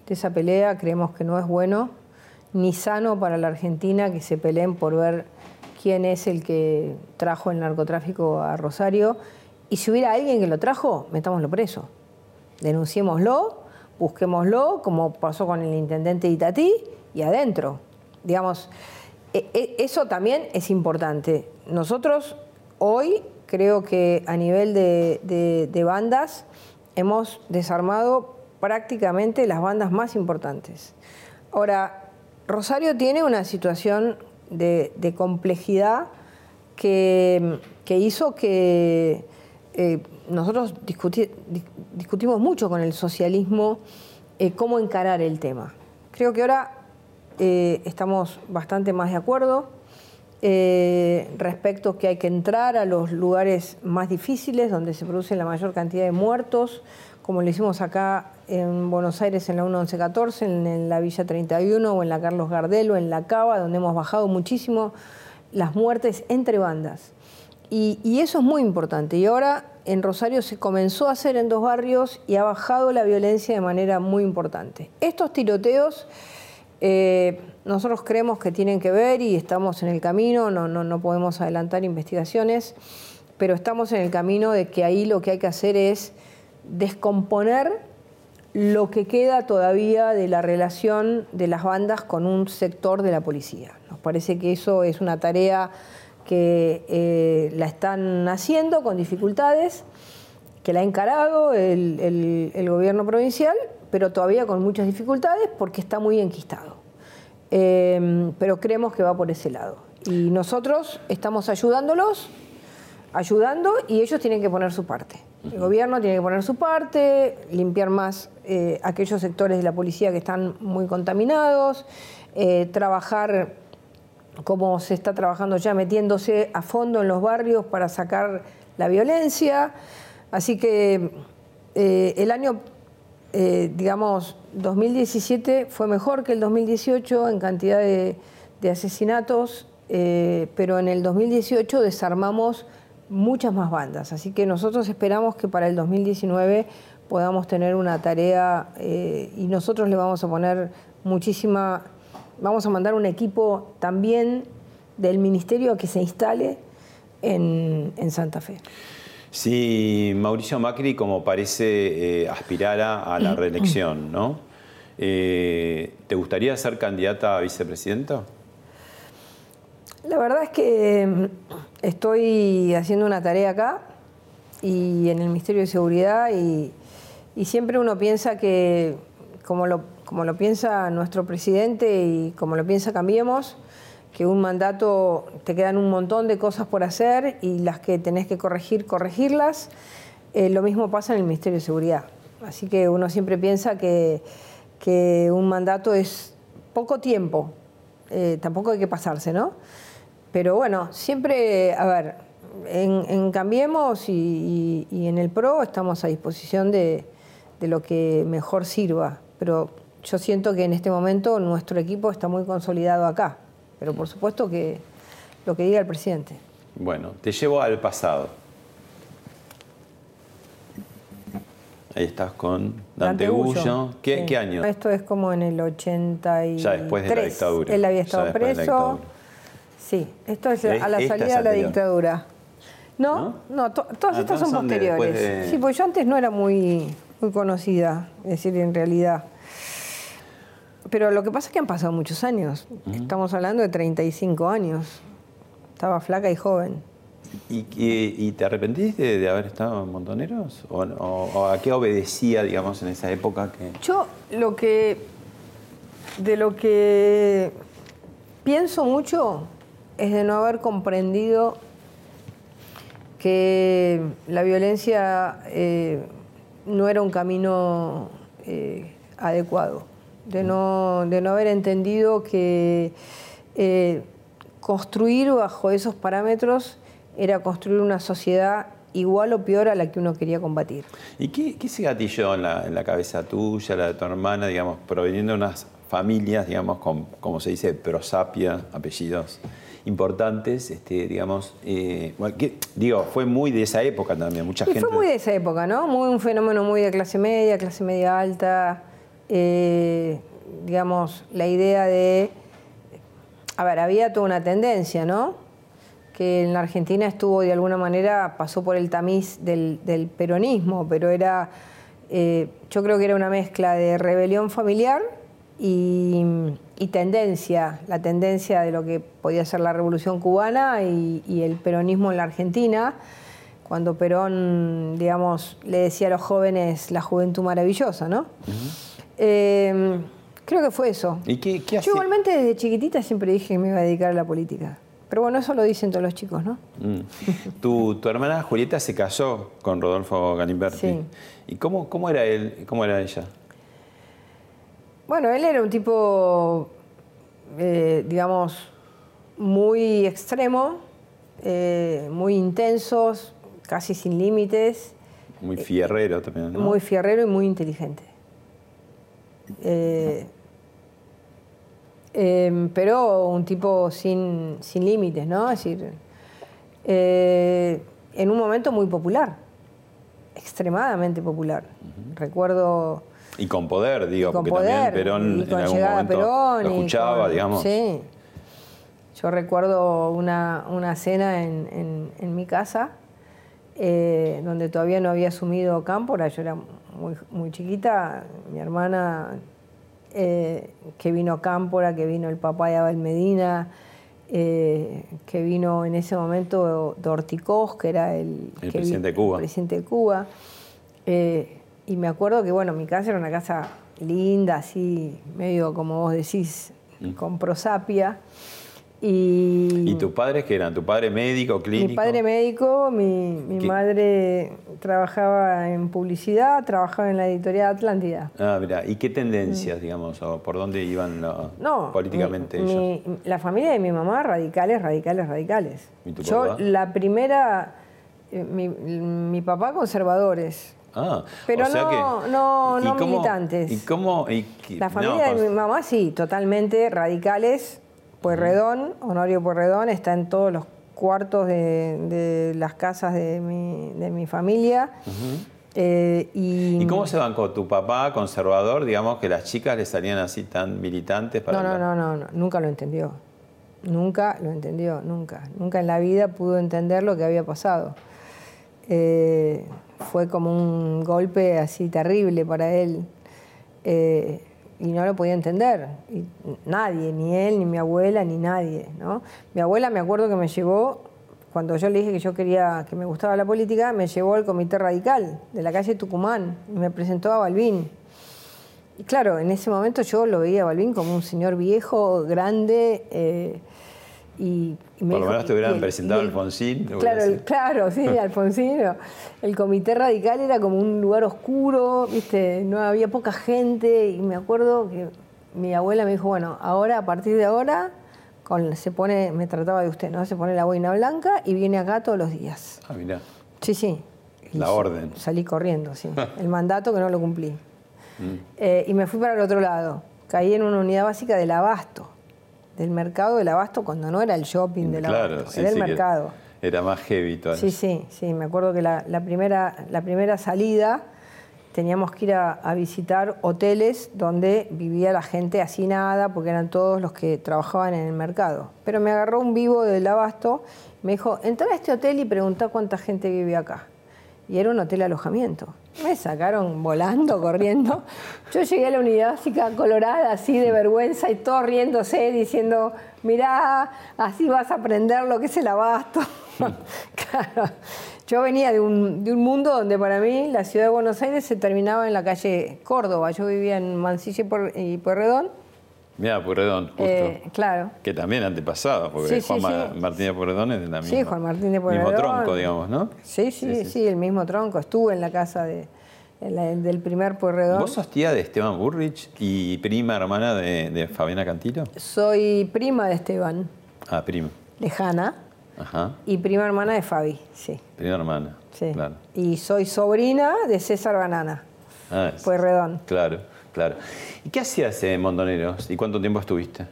de esa pelea, creemos que no es bueno ni sano para la Argentina que se peleen por ver quién es el que trajo el narcotráfico a Rosario. Y si hubiera alguien que lo trajo, metámoslo preso. Denunciémoslo busquémoslo, como pasó con el intendente Itatí, y adentro. Digamos, e, e, eso también es importante. Nosotros hoy creo que a nivel de, bandas hemos desarmado prácticamente las bandas más importantes. Ahora, Rosario tiene una situación de, complejidad que, hizo que eh, nosotros discutimos mucho con el socialismo eh, cómo encarar el tema. Creo que ahora eh, estamos bastante más de acuerdo eh, respecto que hay que entrar a los lugares más difíciles, donde se produce la mayor cantidad de muertos, como lo hicimos acá en Buenos Aires en la 1114, en, en la Villa 31 o en la Carlos Gardel o en la Cava, donde hemos bajado muchísimo las muertes entre bandas. Y, eso es muy importante. Y ahora en Rosario se comenzó a hacer en dos barrios y ha bajado la violencia de manera muy importante. Estos tiroteos eh, nosotros creemos que tienen que ver y estamos en el camino, no, no, no podemos adelantar investigaciones, pero estamos en el camino de que ahí lo que hay que hacer es descomponer lo que queda todavía de la relación de las bandas con un sector de la policía. Nos parece que eso es una tarea que eh, la están haciendo con dificultades, que la ha encarado el, gobierno provincial, pero todavía con muchas dificultades porque está muy enquistado. Eh, pero creemos que va por ese lado. Y nosotros estamos ayudándolos, ayudando, y ellos tienen que poner su parte. El gobierno tiene que poner su parte, limpiar más eh, aquellos sectores de la policía que están muy contaminados, trabajar como se está trabajando ya metiéndose a fondo en los barrios para sacar la violencia. Así que eh, el año, eh, digamos, 2017 fue mejor que el 2018 en cantidad de, asesinatos, eh, pero en el 2018 desarmamos muchas más bandas. Así que nosotros esperamos que para el 2019 podamos tener una tarea y nosotros le vamos a poner muchísima vamos a mandar un equipo también del ministerio a que se instale en, Santa Fe. Si Mauricio Macri, como parece, eh, aspirara a la reelección, ¿no? Eh, ¿Te gustaría ser candidata a vicepresidenta? La verdad es que mm, estoy haciendo una tarea acá y en el Ministerio de Seguridad y siempre uno piensa que, como lo como lo piensa nuestro presidente y como lo piensa Cambiemos, que un mandato te quedan un montón de cosas por hacer y las que tenés que corregir, corregirlas. Eh, lo mismo pasa en el Ministerio de Seguridad. Así que uno siempre piensa que, un mandato es poco tiempo, eh, tampoco hay que pasarse, ¿no? Pero bueno, siempre, a ver, en, Cambiemos y, en el PRO estamos a disposición de, de lo que mejor sirva, pero yo siento que en este momento nuestro equipo está muy consolidado acá, pero por supuesto que lo que diga el presidente. Bueno, te llevo al pasado. Ahí estás con Dante, Gullo. ¿Qué, año? Esto es como en el 83. Ya después de la dictadura. Él había estado preso. Sí, esto es a la salida de la dictadura. No, no, todas ah, estas son, posteriores. Sí, porque yo antes no era muy, muy conocida, es decir, en realidad. Pero lo que pasa es que han pasado muchos años. Estamos hablando de 35 años. Estaba flaca y joven. ¿Y, te arrepentiste de, haber estado en Montoneros? ¿O, a qué obedecía, digamos, en esa época? Que... Yo lo que... De lo que pienso mucho es de no haber comprendido que la violencia eh, no era un camino eh, adecuado de no, de no haber entendido que eh, construir bajo esos parámetros era construir una sociedad igual o peor a la que uno quería combatir. ¿Y qué, qué se gatilló en la, en la, cabeza tuya, la de tu hermana, digamos, proveniendo de unas familias, digamos, con, como se dice, prosapia, apellidos importantes, este, digamos, eh, digo, fue muy de esa época también, mucha gente... Fue muy de esa época, ¿no? Muy un fenómeno muy de clase media, clase media alta, eh, digamos, la idea de, a ver, había toda una tendencia, ¿no? Que en la Argentina estuvo de alguna manera, pasó por el tamiz del, peronismo, pero era, eh, yo creo que era una mezcla de rebelión familiar y, tendencia, la tendencia de lo que podía ser la revolución cubana y, el peronismo en la Argentina cuando Perón, digamos, le decía a los jóvenes la juventud maravillosa, ¿no? Em, creo que fue eso. ¿Y qué, qué Yo igualmente desde chiquitita siempre dije que me iba a dedicar a la política. Pero bueno, eso lo dicen todos los chicos, ¿no? Mm. Tu, hermana Julieta se casó con Rodolfo Galimberti. Sí. ¿Y cómo, cómo era él, cómo era ella? Bueno, él era un tipo, eh, digamos, muy extremo, eh, muy intensos, casi sin límites. Muy fierrero también, ¿no? Muy fierrero y muy inteligente. Eh, em, pero un tipo sin, sin límites, ¿no? Es decir, eh, en un momento muy popular, extremadamente popular. Recuerdo... Y con poder, digo, con porque poder, también Perón en algún momento Perón lo escuchaba, con- digamos. Sí. Yo recuerdo una, una cena en, en- en mi casa, eh, donde todavía no había asumido Cámpora, yo era muy, muy chiquita, mi hermana eh, que vino a Cámpora, que vino el papá de Abel Medina, eh, que vino en ese momento Dorticós, que era el, El que vi- presidente de Cuba. el presidente de Cuba. Eh, y me acuerdo que, bueno, mi casa era una casa linda, así, medio como vos decís, Mm. con prosapia. Y, ¿Y tus padres qué eran? ¿Tu padre médico, clínico? mi padre médico, mi, mi madre trabajaba en publicidad, trabajaba en la editorial Atlántida. Ah, mira, ¿y qué tendencias, digamos, o por dónde iban lo- Mm. No, políticamente mi- ellos? mi- la familia de mi mamá, radicales, radicales, radicales. ¿Y tu Yo, papá? la primera, eh, mi, mi papá conservadores, Ah, pero o sea no- que- no- ¿y no cómo- militantes. ¿Y cómo? y La no, familia de mi mamá, sí, totalmente radicales. Pueyrredón, Honorio Pueyrredón, está en todos los cuartos de, de las casas de mi, de mi familia. Eh, y, ¿Y cómo se bancó tu papá conservador, digamos, que las chicas le salían así tan militantes para No, no, no, no, no, nunca lo entendió. Nunca lo entendió, nunca. Nunca en la vida pudo entender lo que había pasado. Eh, fue como un golpe así terrible para él. Eh, y no lo podía entender. Y nadie, ni él, ni mi abuela, ni nadie. ¿no? Mi abuela me acuerdo que me llevó, cuando yo le dije que yo quería, que me gustaba la política, me llevó al comité radical de la calle Tucumán y me presentó a Balbín. Y claro, en ese momento yo lo veía a Balbín como un señor viejo, grande, eh, y, y me Por lo menos te hubieran presentado el- Alfonsín. Claro, el- claro, sí, Alfonsino. El comité radical era como un lugar oscuro, viste, no había poca gente y me acuerdo que mi abuela me dijo, bueno, ahora, a partir de ahora, con, se pone, me trataba de usted, ¿no? Se pone la boina blanca y viene acá todos los días. Ah, mirá. Sí, sí. Y La orden. Salí corriendo, sí. El mandato que no lo cumplí. Mm. Eh, y me fui para el otro lado. Caí en una unidad básica del abasto, del mercado del abasto, cuando no era el shopping del Claro, abasto, sí, era el sí, mercado. Era más heavy todavía. Sí, sí, sí. Me acuerdo que la, la primera, la primera salida teníamos que ir a, a visitar hoteles donde vivía la gente hacinada, porque eran todos los que trabajaban en el mercado. Pero me agarró un vivo del abasto, me dijo, entra a este hotel y pregunta cuánta gente vive acá. Y era un hotel alojamiento. Me sacaron volando, corriendo. Yo llegué a la unidad básica colorada, así de vergüenza, y todos riéndose, diciendo, mirá, así vas a aprender lo que es el abasto. claro. Yo venía de un, de un mundo donde para mí la ciudad de Buenos Aires se terminaba en la calle Córdoba. Yo vivía en Mansilla y Pueyrredón. Mira, Purredón, justo. Eh, claro. que también antepasado, porque Sí, Juan sí. Martínez Purredón es de la misma. Sí, Juan Martín de Mismo Pueyrredón. tronco, digamos, ¿no? Sí, sí, sí, el mismo tronco. Estuve en la casa de, en la- del primer Pueyrredón. ¿Vos sos tía de Esteban Burrich y prima hermana de, de Fabiana Cantilo? Soy prima de Esteban, Ah, prima. lejana, Ajá. y prima hermana de Fabi, sí. Prima hermana. sí. Claro. Y soy sobrina de César Banana, Ah, es- Pueyrredón. Claro, claro. ¿Y qué hacías en Montoneros? ¿Y cuánto tiempo estuviste?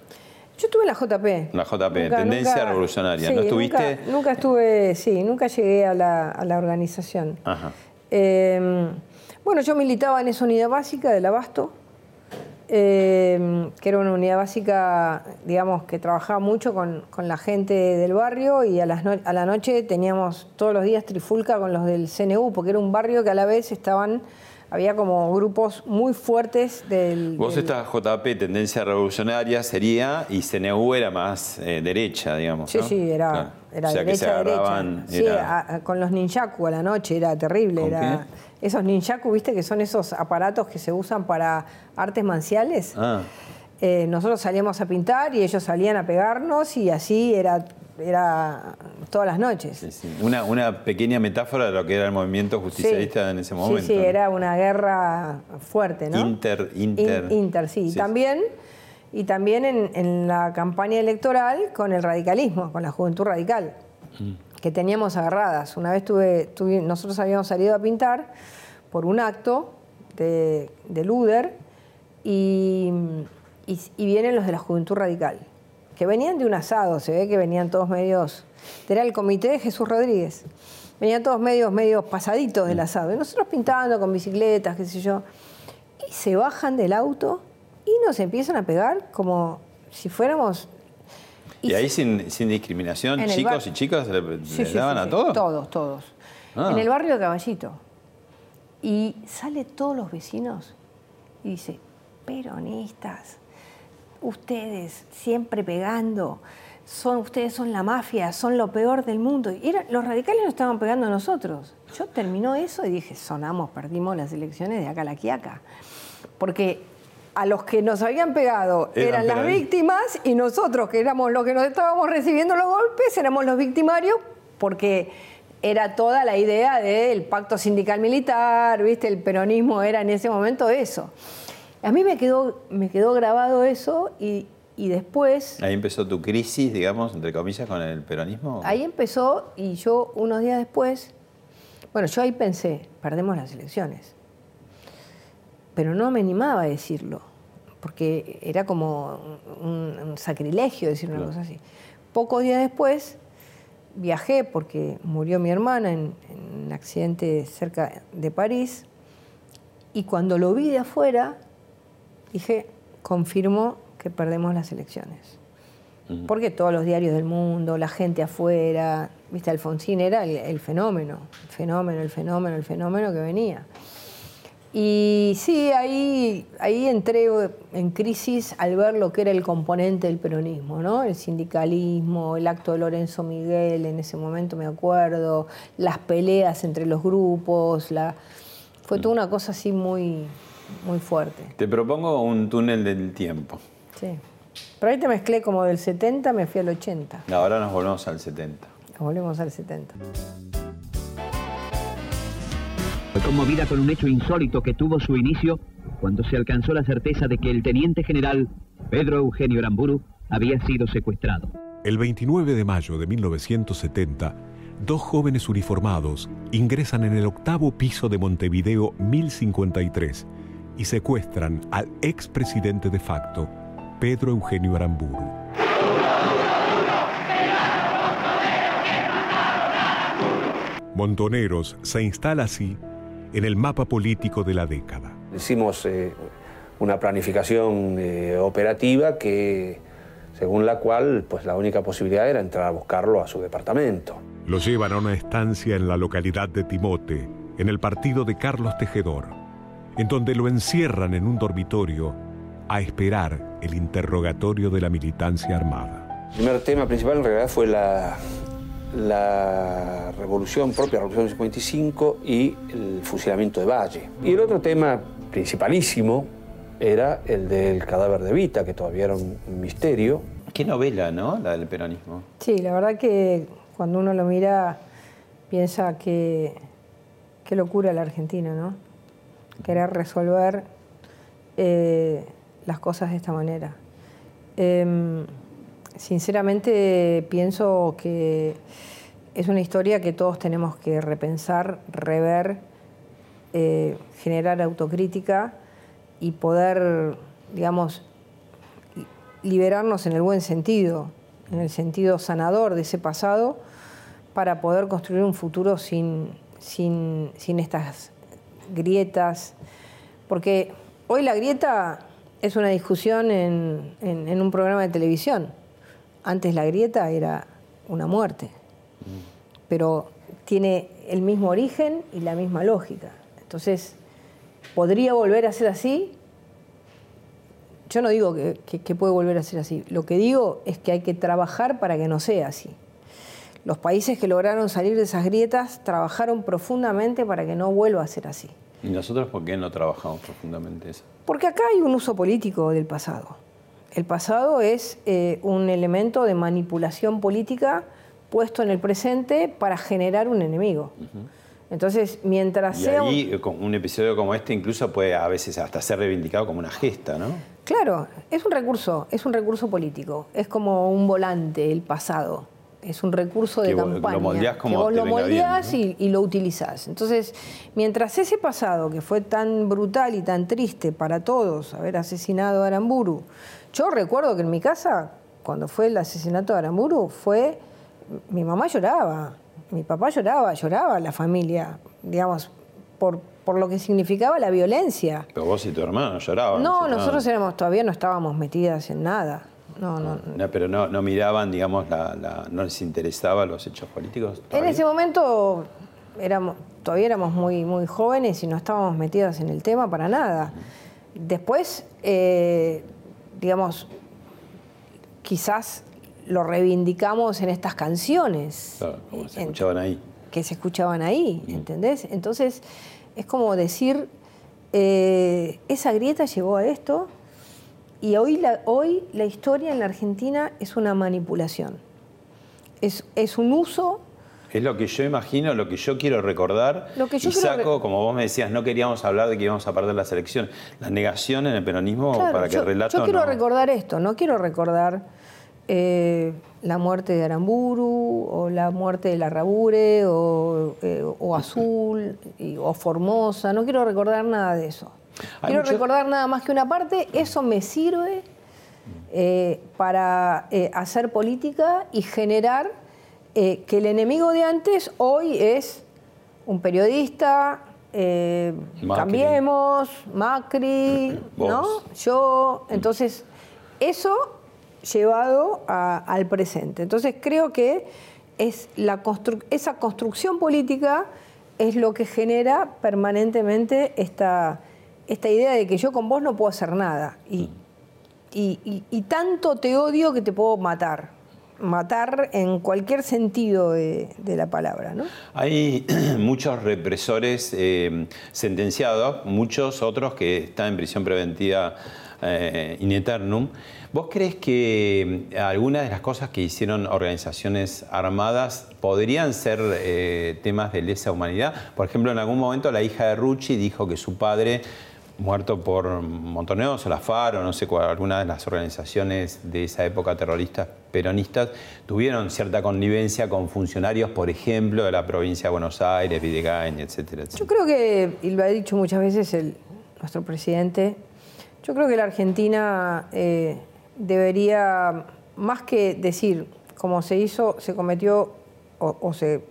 Yo estuve en la JP. La JP, Tendencia Revolucionaria. sí, ¿No estuviste? Nunca, nunca estuve, sí, nunca llegué a la, a la organización. Ajá. Eh, bueno, yo militaba en esa unidad básica del Abasto, eh, que era una unidad básica, digamos, que trabajaba mucho con, con la gente del barrio y a, las no- a la noche teníamos todos los días trifulca con los del CNU, porque era un barrio que a la vez estaban, había como grupos muy fuertes del... Vos del- estás JP, Tendencia Revolucionaria, sería, y CNU era más eh, derecha, digamos. Sí, ¿no? sí, era, Claro. era o sea, que se derecha, agarraban. derecha. Sí, era- a- a- con los ninjaku a la noche era terrible. ¿Con Era, Esos ninjaku, viste, que son esos aparatos que se usan para artes marciales. Ah, Eh, nosotros salíamos a pintar y ellos salían a pegarnos y así era, era todas las noches. sí, sí. Una, una pequeña metáfora de lo que era el movimiento justicialista en ese momento. Sí, sí, ¿no? era una guerra fuerte, ¿no? Inter, inter. In- inter, sí. Sí. También y también en, la campaña electoral con el radicalismo, con la juventud radical, mm. que teníamos agarradas. Una vez tuve, nosotros habíamos salido a pintar por un acto de, de Luder y, y, vienen los de la juventud radical, que venían de un asado, se ve que venían todos medios, era el comité de Jesús Rodríguez, venían todos medios, medios pasaditos del mm. asado, y nosotros pintando con bicicletas, qué sé yo, y se bajan del auto y nos empiezan a pegar como si fuéramos... ¿Y, ahí sin, discriminación, chicos y chicas le, daban a todos? Todos, todos. Ah. En el barrio de Caballito. Y sale todos los vecinos y dice, peronistas, ustedes siempre pegando, son, ustedes son la mafia, son lo peor del mundo. Y los radicales nos estaban pegando a nosotros. Yo terminó eso y dije, sonamos, perdimos las elecciones de acá a la Quiaca. Porque a los que nos habían pegado eran, las víctimas y nosotros, que éramos los que nos estábamos recibiendo los golpes, éramos los victimarios porque era toda la idea del pacto sindical militar, ¿viste? El peronismo era en ese momento eso. A mí me quedó, me quedó grabado eso y, y después... Ahí empezó tu crisis, digamos, entre comillas, con el peronismo. Ahí empezó y yo unos días después, bueno, yo ahí pensé, perdemos las elecciones pero no me animaba a decirlo, porque era como un, sacrilegio decir una cosa así. Pocos días después viajé porque murió mi hermana en, un accidente cerca de París y cuando lo vi de afuera dije, confirmo que perdemos las elecciones. Porque todos los diarios del mundo, la gente afuera, viste, Alfonsín era el, el fenómeno, el fenómeno, el fenómeno, el fenómeno que venía. Y sí, ahí, ahí entré en crisis al ver lo que era el componente del peronismo, ¿no? El sindicalismo, el acto de Lorenzo Miguel, en ese momento me acuerdo, las peleas entre los grupos, la... fue toda una cosa así muy, muy fuerte. Te propongo un túnel del tiempo. Sí. Pero ahí te mezclé como del 70, me fui al 80. Ahora nos volvemos al 70. Nos volvemos al 70 conmovida con un hecho insólito que tuvo su inicio cuando se alcanzó la certeza de que el teniente general Pedro Eugenio Aramburu había sido secuestrado. El 29 de mayo de 1970, dos jóvenes uniformados ingresan en el octavo piso de Montevideo 1053 y secuestran al expresidente de facto, Pedro Eugenio Aramburu. Montoneros se instala así en el mapa político de la década. Hicimos eh, una planificación eh, operativa que, según la cual pues, la única posibilidad era entrar a buscarlo a su departamento. Lo llevan a una estancia en la localidad de Timote, en el partido de Carlos Tejedor, en donde lo encierran en un dormitorio a esperar el interrogatorio de la militancia armada. El primer tema principal en realidad fue la, la revolución propia, la revolución del 55 y el fusilamiento de Valle. Y el otro tema principalísimo era el del cadáver de Vita, que todavía era un misterio. Qué novela, ¿no? La del peronismo. Sí, la verdad que cuando uno lo mira piensa que qué locura la Argentina, ¿no? Querer resolver eh, las cosas de esta manera. Em, Sinceramente pienso que es una historia que todos tenemos que repensar, rever, eh, generar autocrítica y poder, digamos, liberarnos en el buen sentido, en el sentido sanador de ese pasado, para poder construir un futuro sin, sin, estas grietas. Porque hoy la grieta es una discusión en un programa de televisión antes la grieta era una muerte, pero tiene el mismo origen y la misma lógica. Entonces, ¿podría volver a ser así? Yo no digo que, puede volver a ser así. Lo que digo es que hay que trabajar para que no sea así. Los países que lograron salir de esas grietas trabajaron profundamente para que no vuelva a ser así. ¿Y nosotros por qué no trabajamos profundamente eso? Porque acá hay un uso político del pasado. El pasado es eh, un elemento de manipulación política puesto en el presente para generar un enemigo. Entonces, mientras y sea... Ahí, un... un episodio como este incluso puede a veces hasta ser reivindicado como una gesta, ¿no? Claro, es un recurso, es un recurso político, es como un volante, el pasado, es un recurso de Que campaña. lo moldeás como que vos lo moldeás bien, y, y lo utilizás. Entonces, mientras ese pasado, que fue tan brutal y tan triste para todos, haber asesinado a Aramburu, yo recuerdo que en mi casa, cuando fue el asesinato de Aramburu, fue, mi mamá lloraba, mi papá lloraba, lloraba la familia, digamos, por, por lo que significaba la violencia. Pero vos y tu hermano lloraban. No, nosotros éramos, todavía no estábamos metidas en nada. No, no. No, pero no, no miraban, digamos, la, la- no les interesaba los hechos políticos. En ese momento éramos, todavía éramos muy, muy jóvenes y no estábamos metidas en el tema para nada. Después, eh, digamos, quizás lo reivindicamos en estas canciones Claro, como se escuchaban ahí. que se escuchaban ahí, ¿entendés? Entonces, es como decir, eh, esa grieta llevó a esto y hoy la, hoy la historia en la Argentina es una manipulación. Es, es un uso Es lo que yo imagino, lo que yo quiero recordar. Lo que yo y saco, como vos me decías, no queríamos hablar de que íbamos a perder la selección. La negación en el peronismo Claro, para que yo, el relato yo quiero no- recordar esto, no quiero recordar eh, la muerte de Aramburu o la muerte de Larrabure o, eh, o Azul y- o Formosa, no quiero recordar nada de eso. Quiero mucho- recordar nada más que una parte, eso me sirve eh, para eh, hacer política y generar eh, que el enemigo de antes hoy es un periodista, Macri. Cambiemos, Macri, Vos. ¿no? Yo, entonces, eso llevado a- al presente. Entonces creo que es la constru- esa construcción política es lo que genera permanentemente esta, esta idea de que yo con vos no puedo hacer nada. Y, y- y- y tanto te odio que te puedo matar. Matar en cualquier sentido de, de la palabra, ¿no? Hay muchos represores eh, sentenciados, muchos otros que están en prisión preventiva eh, in eternum. ¿Vos crees que eh, algunas de las cosas que hicieron organizaciones armadas podrían ser eh, temas de lesa humanidad? Por ejemplo, en algún momento la hija de Rucci dijo que su padre muerto por Montoneros o la FARO, no sé cuál, alguna de las organizaciones de esa época terroristas peronistas, tuvieron cierta connivencia con funcionarios, por ejemplo, de la provincia de Buenos Aires, Videgain, etcétera, etcétera. Yo creo que, y lo ha dicho muchas veces el, nuestro presidente, yo creo que la Argentina eh, debería, más que decir, como se hizo, se cometió o, o se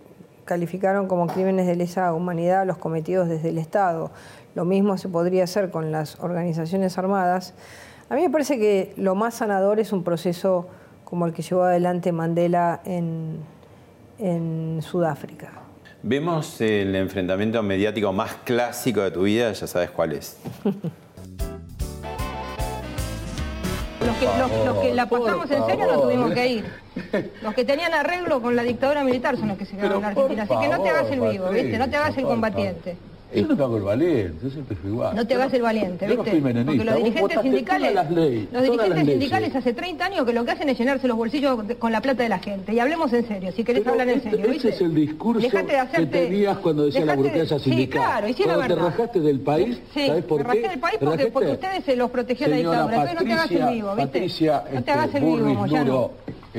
calificaron como crímenes de lesa humanidad los cometidos desde el Estado, lo mismo se podría hacer con las organizaciones armadas, a mí me parece que lo más sanador es un proceso como el que llevó adelante Mandela en, en Sudáfrica. Vemos el enfrentamiento mediático más clásico de tu vida, ya sabes cuál es. Los que, los, los que la pasamos en serio no tuvimos que ir. Los que tenían arreglo con la dictadura militar son los que se quedaron en la Argentina. Así que no te hagas el vivo, ¿viste? No te hagas el combatiente. Yo no me hago el valiente, yo siempre fui igual. No te hagas el valiente, Yo no ¿viste? fui. Porque los dirigentes sindicales, las leyes, los dirigentes sindicales hace 30 años que lo que hacen es llenarse los bolsillos con la plata de la gente. Y hablemos en serio, si querés Pero hablar en este- serio, ese ¿viste? es el discurso Dejate de que hacerte- tenías cuando decía la de- burocracia Sí, sindical. claro, y la cuando te rajaste del país, Sí, ¿sabes por me qué? rajé del país ¿Te porque, porque ustedes se los protegió la dictadura. Entonces no te hagas el vivo, ¿viste? Patricia, no te hagas este, el vivo, Moyano.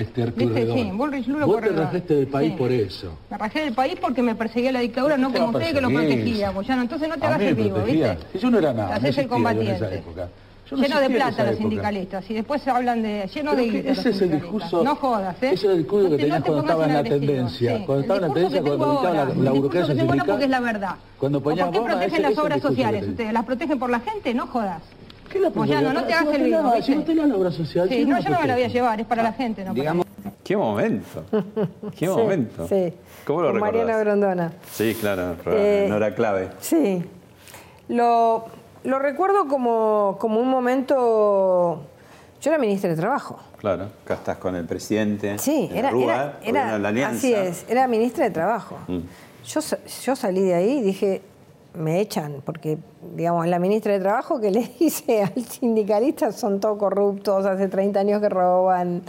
Este. Redón. Sí, Luro Vos te rajaste del país Sí. por eso. Me rajé del país porque me perseguía la dictadura, no como ustedes que lo protegía, Moyano. Entonces no te hagas el vivo. ¿viste? Yo no era nada, haces el yo en esa combatiente. época. Yo no Lleno de plata los sindicalistas y después se hablan de lleno de ese es el discurso, No jodas, ¿eh? ese es el discurso que te- tenías no te cuando estaba en la tendencia. sí. Cuando estaba en la tendencia, cuando gritaba la, la burocracia sindical. porque es la verdad. Cuando ¿O ¿Por qué protegen las obras sociales? te- Ustedes las protegen por la gente, no jodas. ¿Qué la Moyano, no te hagas el vivo, no te la- ¿viste? Si no te la obra social, Sí, no, yo no me la voy a llevar, es para la gente, no mí. ¿Qué momento? ¿Qué Sí, momento? Sí. ¿Cómo lo Con Mariana recordás? Grondona. Sí, claro, Eh, no era clave. Sí. Lo, lo recuerdo como, como un momento. Yo era ministra de Trabajo. Claro, acá estás con el presidente. Sí, de era, Rúa, era, era- de la Alianza. así es, era ministra de Trabajo. Mm. Yo, yo salí de ahí y dije, me echan, porque, digamos, la ministra de Trabajo que le dice al sindicalista son todos corruptos, hace 30 años que roban.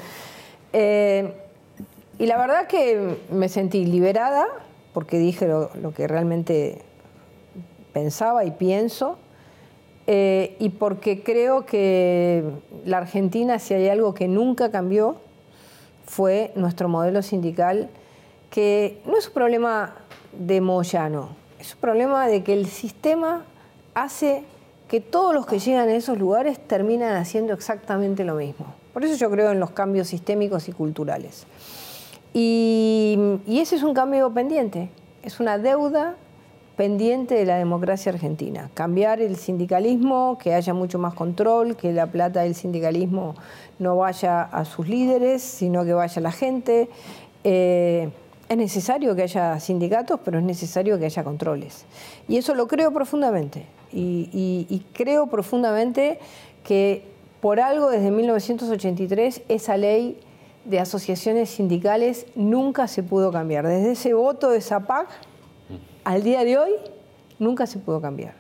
Eh, y la verdad que me sentí liberada, porque dije lo, que realmente pensaba y pienso. eh, y porque creo que la Argentina, si hay algo que nunca cambió, fue nuestro modelo sindical, que no es un problema de Moyano, es un problema de que el sistema hace que todos los que llegan a esos lugares terminan haciendo exactamente lo mismo. Por eso yo creo en los cambios sistémicos y culturales. Y, ese es un cambio pendiente, es una deuda pendiente de la democracia argentina. Cambiar el sindicalismo, que haya mucho más control, que la plata del sindicalismo no vaya a sus líderes, sino que vaya a la gente. Eh, es necesario que haya sindicatos, pero es necesario que haya controles. Y eso lo creo profundamente. Y, creo profundamente que por algo desde 1983 esa ley de asociaciones sindicales nunca se pudo cambiar. Desde ese voto de Zapac al día de hoy nunca se pudo cambiar.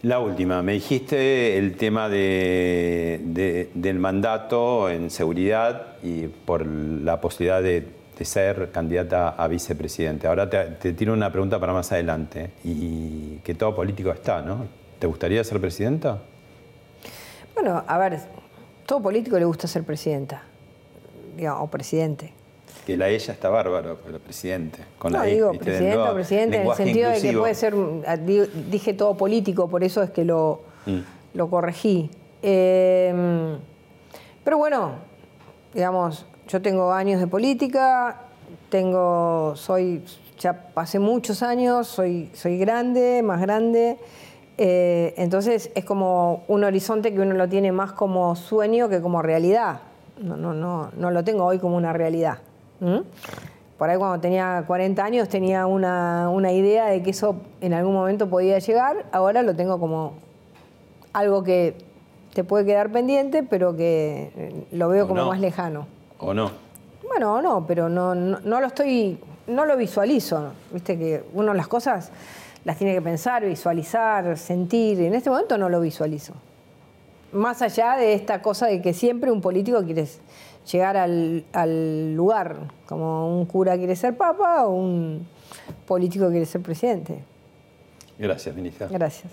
La última, me dijiste el tema de, del mandato en seguridad y por la posibilidad de, ser candidata a vicepresidente. Ahora te, te, tiro una pregunta para más adelante y que todo político está, ¿no? ¿Te gustaría ser presidenta? Bueno, a ver, todo político le gusta ser presidenta, digamos, o presidente que la ella está bárbaro, pero presidente. Con no, digo presidente o presidente en el sentido de que puede ser, ah, dije todo político, por eso es que lo, mm. lo corregí. Em, pero bueno, digamos, yo tengo años de política, tengo, soy, ya pasé muchos años, soy, soy grande, más grande. Eh, entonces es como un horizonte que uno lo tiene más como sueño que como realidad. No, no, no, no lo tengo hoy como una realidad. ¿Mm? Por ahí cuando tenía 40 años tenía una, idea de que eso en algún momento podía llegar, ahora lo tengo como algo que te puede quedar pendiente, pero que eh, lo veo como más lejano. ¿O no? Bueno, o no, pero no, no, lo estoy, no lo visualizo. Viste que uno las cosas las tiene que pensar, visualizar, sentir. En este momento no lo visualizo. Más allá de esta cosa de que siempre un político quiere llegar al, lugar, como un cura quiere ser papa o un político quiere ser presidente. Gracias, ministra. Gracias.